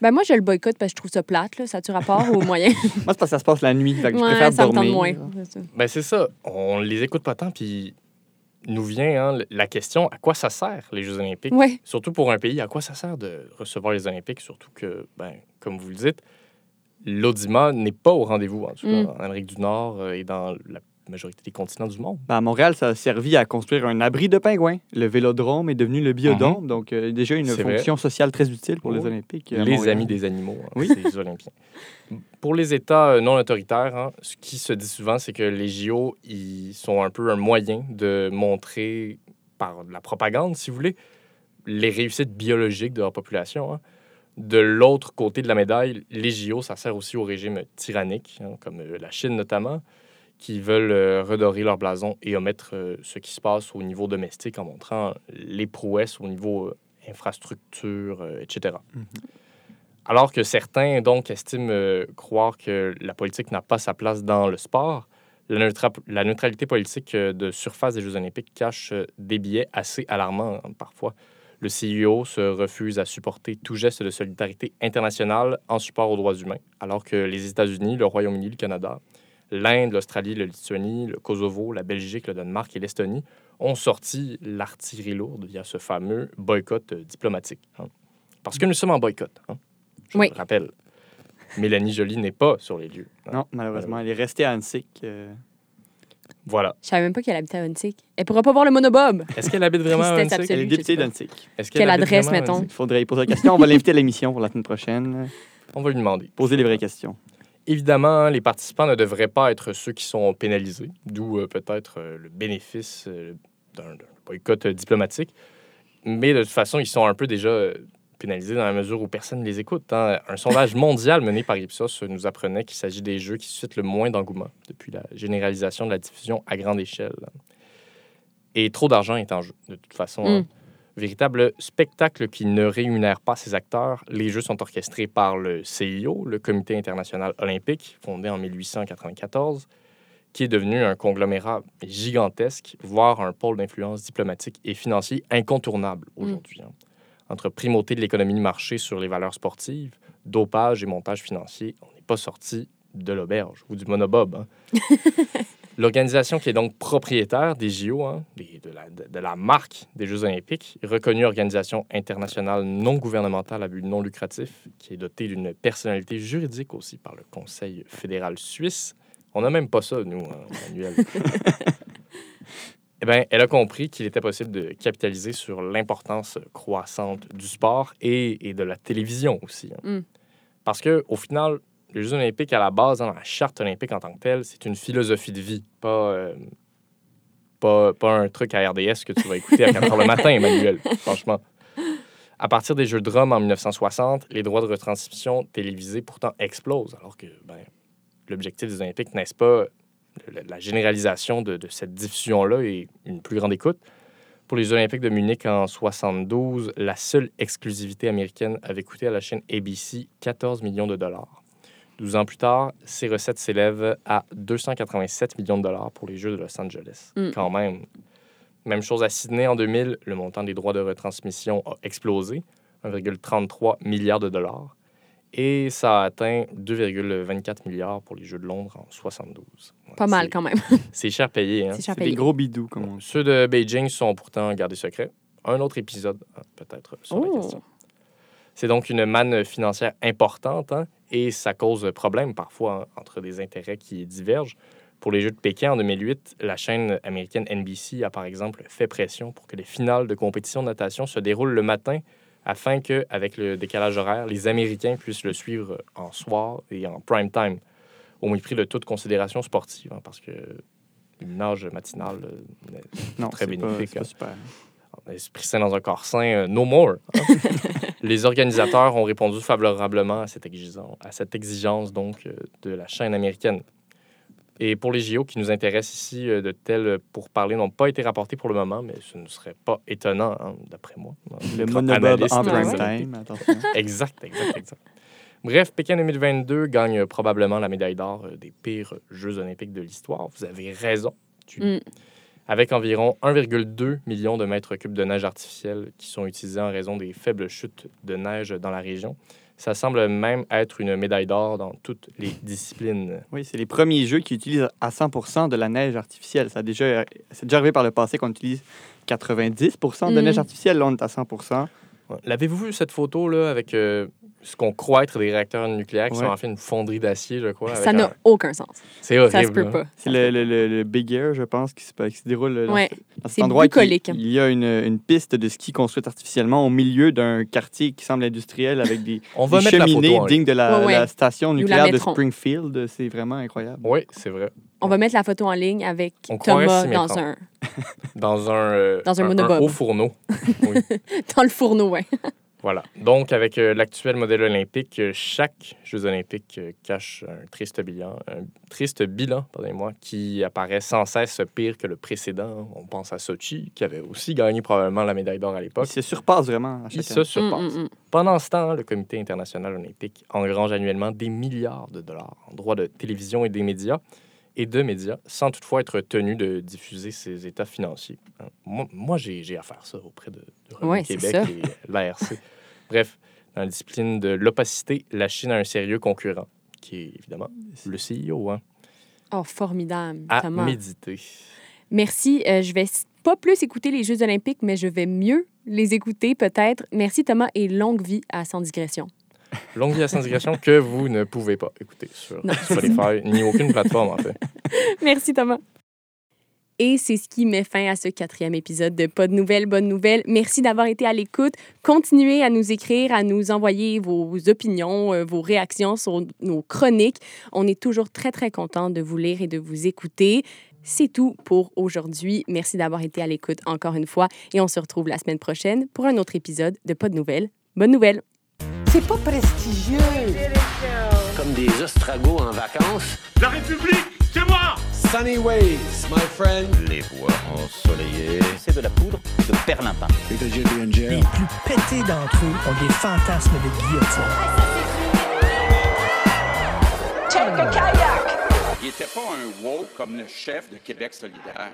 Ben moi, je le boycotte parce que je trouve ça plate. Là. Ça a-tu rapport au moyen? Moi, c'est parce que ça se passe la nuit. Fait que je Ouais, préfère ça me tente dormir. moins. c'est ça. Ben c'est ça. On les écoute pas tant, puis nous vient hein, la question à quoi ça sert les Jeux Olympiques? Ouais. Surtout pour un pays, à quoi ça sert de recevoir les Olympiques? Surtout que, ben, comme vous le dites, l'audimat n'est pas au rendez-vous, en tout cas, Mm. en Amérique du Nord euh, et dans la majorité des continents du monde. Ben, à Montréal, ça a servi à construire un abri de pingouins. Le vélodrome est devenu le biodôme, donc euh, déjà une Mhm. Vrai. fonction sociale très utile pour les Oui. Olympiques. à Les Montréal. amis des animaux, hein, Oui. ces Olympiens. Pour les États euh, non autoritaires, hein, ce qui se dit souvent, c'est que les JO, ils sont un peu un moyen de montrer, par de la propagande, si vous voulez, les réussites biologiques de leur population. hein. De l'autre côté de la médaille, les JO, ça sert aussi aux régimes tyranniques, hein, comme euh, la Chine notamment, qui veulent euh, redorer leur blason et omettre euh, ce qui se passe au niveau domestique en montrant les prouesses au niveau euh, infrastructure, etc. Alors que certains, donc, estiment euh, croire que la politique n'a pas sa place dans le sport, la, neutra- la neutralité politique de surface des Jeux olympiques cache euh, des billets assez alarmants hein, parfois. Le CIO se refuse à supporter tout geste de solidarité internationale en support aux droits humains, alors que les États-Unis, le Royaume-Uni, le Canada, l'Inde, l'Australie, la Lituanie, le Kosovo, la Belgique, le Danemark et l'Estonie ont sorti l'artillerie lourde via ce fameux boycott euh, diplomatique. hein. Parce que nous sommes en boycott. hein. Je Oui. le rappelle. Mélanie Joly n'est pas sur les lieux. hein. Non, malheureusement, elle est restée à Annecy. euh, Voilà. Je savais même pas qu'elle habitait à Huntsic. Elle pourra pas voir le monobob. Est-ce qu'elle habite vraiment à Huntsic? Elle est députée d'Annecy. Est-ce qu'elle adresse, mettons? Il faudrait y poser la question. On va l'inviter à l'émission pour la semaine prochaine. On va lui demander. Poser les vraies questions. Évidemment, les participants ne devraient pas être ceux qui sont pénalisés, d'où euh, peut-être euh, le bénéfice euh, d'un boycott diplomatique. Mais de toute façon, ils sont un peu déjà pénalisés dans la mesure où personne ne les écoute. hein. Un sondage mondial mené par Ipsos nous apprenait qu'il s'agit des jeux qui suscitent le moins d'engouement depuis la généralisation de la diffusion à grande échelle. Et trop d'argent est en jeu, de toute façon. hein. Mm. Véritable spectacle qui ne rémunère pas ses acteurs, les Jeux sont orchestrés par le CIO, le Comité international olympique, fondé en 1894, qui est devenu un conglomérat gigantesque, voire un pôle d'influence diplomatique et financier incontournable aujourd'hui. hein. Entre primauté de l'économie de marché sur les valeurs sportives, dopage et montage financier, on n'est pas sorti de l'auberge ou du monobob. hein. L'organisation qui est donc propriétaire des JO, hein, des- de, la, de- de la marque des Jeux olympiques, reconnue organisation internationale non gouvernementale à but non lucratif, qui est dotée d'une personnalité juridique aussi par le Conseil fédéral suisse. On n'a même pas ça, nous, hein, Manuel. Eh bien, elle a compris qu'il était possible de capitaliser sur l'importance croissante du sport et, et de la télévision aussi. hein. Mm. Parce que, au final, les Jeux olympiques, à la base, dans la charte olympique en tant que telle, c'est une philosophie de vie, pas, euh, pas, pas un truc à RDS que tu vas écouter à 4 heures le matin, Emmanuel, franchement. À partir des Jeux de Rome en 1960, les droits de retransmission télévisés pourtant explosent, alors que ben, l'objectif des Olympiques, n'est-ce pas la, la généralisation de, de cette diffusion-là et une plus grande écoute? Pour les Olympiques de Munich en 72, la seule exclusivité américaine avait coûté à la chaîne ABC 14 millions de dollars. 12 ans plus tard, ces recettes s'élèvent à 287 millions de dollars pour les Jeux de Los Angeles. Mm. Quand même. Même chose à Sydney en 2000, le montant des droits de retransmission a explosé, 1,33 milliard de dollars. Et ça a atteint 2,24 milliards pour les Jeux de Londres en 72. Ouais, Pas mal quand même. C'est cher payé. Hein? C'est cher C'est des gros bidous, comme on dit. Ceux de Beijing sont pourtant gardés secrets. Un autre épisode, hein, peut-être, sur la Oh. question. C'est donc une manne financière importante hein, et ça cause problème parfois entre des intérêts qui divergent. Pour les Jeux de Pékin en 2008, la chaîne américaine NBC a par exemple fait pression pour que les finales de compétition de natation se déroulent le matin afin que, avec le décalage horaire, les Américains puissent le suivre en soir et en prime time, au mépris de toute considération sportive, hein, parce que une nage matinale euh, n'est Non, très pas, bénéfique. pas hein. super. Esprit sain dans un corps sain, euh, no more. hein. les organisateurs ont répondu favorablement à cette exigence, à cette exigence donc euh, de la chaîne américaine. Et pour les JO qui nous intéressent ici, euh, de tels pourparlers n'ont pas été rapportés pour le moment, mais ce ne serait pas étonnant, hein, d'après moi. Le monobob en prime time, attention. Exact, exact, exact. Bref, Pékin 2022 gagne probablement la médaille d'or des pires Jeux olympiques de l'histoire. Vous avez raison. Tu- Mm. Avec environ 1,2 million de mètres cubes de neige artificielle qui sont utilisés en raison des faibles chutes de neige dans la région. Ça semble même être une médaille d'or dans toutes les disciplines. Oui, c'est les premiers jeux qui utilisent à 100% de la neige artificielle. Ça a déjà, c'est déjà arrivé par le passé qu'on utilise 90% de Mm. neige artificielle. Là, on est à 100 Ouais. L'avez-vous vu cette photo là avec euh, ce qu'on croit être des réacteurs nucléaires qui Ouais. sont en fait une fonderie d'acier, je crois. Ça n'a un- aucun sens. C'est horrible. Ça se peut là. pas. C'est le, le, le- le Big Air, je pense, qui se, qui se déroule dans, Ouais, ce- dans cet endroit. bucolique. Il y a une, une piste de ski construite artificiellement au milieu d'un quartier qui semble industriel avec des, On va des mettre la cheminées photo en ligne. dignes de la, Ouais, ouais. la station nucléaire de. Springfield. C'est vraiment incroyable. Oui, c'est vrai. On va mettre la photo en ligne avec On Thomas dans méprendre. un, Dans un, euh, Dans un monobob. haut fourneau. Oui. dans le fourneau, ouais. Voilà. Donc, avec euh, l'actuel modèle olympique, euh, chaque Jeux olympiques euh, cache un triste bilan, un triste bilan, pardonnez-moi, qui apparaît sans cesse pire que le précédent. On pense à Sochi, qui avait aussi gagné probablement la médaille d'or à Il l'époque. se surpasse vraiment à Il chaque se année. surpasse. Mm, mm, mm. Pendant ce temps, le Comité international olympique engrange annuellement des milliards de dollars en droits de télévision et des médias et de médias, sans toutefois être tenu de diffuser ses états financiers. Moi, moi j'ai à faire ça auprès de, Ouais, Québec ça. et l'ARC. Bref, dans la discipline de l'opacité, la Chine a un sérieux concurrent, qui est évidemment le CEO, hein, Oh, formidable, à Thomas. méditer. Merci. Euh, je vais pas plus écouter les Jeux olympiques, mais je vais mieux les écouter peut-être. Merci Thomas et longue vie à Sans digression. Longue vie à sans digression que vous ne pouvez pas écouter sur Non. Spotify, ni aucune plateforme, en fait. Merci Thomas. Et c'est ce qui met fin à ce quatrième épisode de Pas de nouvelles, bonnes nouvelles. Merci d'avoir été à l'écoute. Continuez à nous écrire, à nous envoyer vos opinions, euh, vos réactions sur nos chroniques. On est toujours très, très content de vous lire et de vous écouter. C'est tout pour aujourd'hui. Merci d'avoir été à l'écoute encore une fois et on se retrouve la semaine prochaine pour un autre épisode de Pas de nouvelles, bonnes nouvelles. C'est pas prestigieux. Comme des ostragos en vacances. La République, c'est moi Sunny ways, my friend. Les voies ensoleillées. C'est de la poudre de perlimpin. Les plus pétés d'entre eux ont des fantasmes de guillotine. Il il était pas un woke comme le chef de Québec solidaire.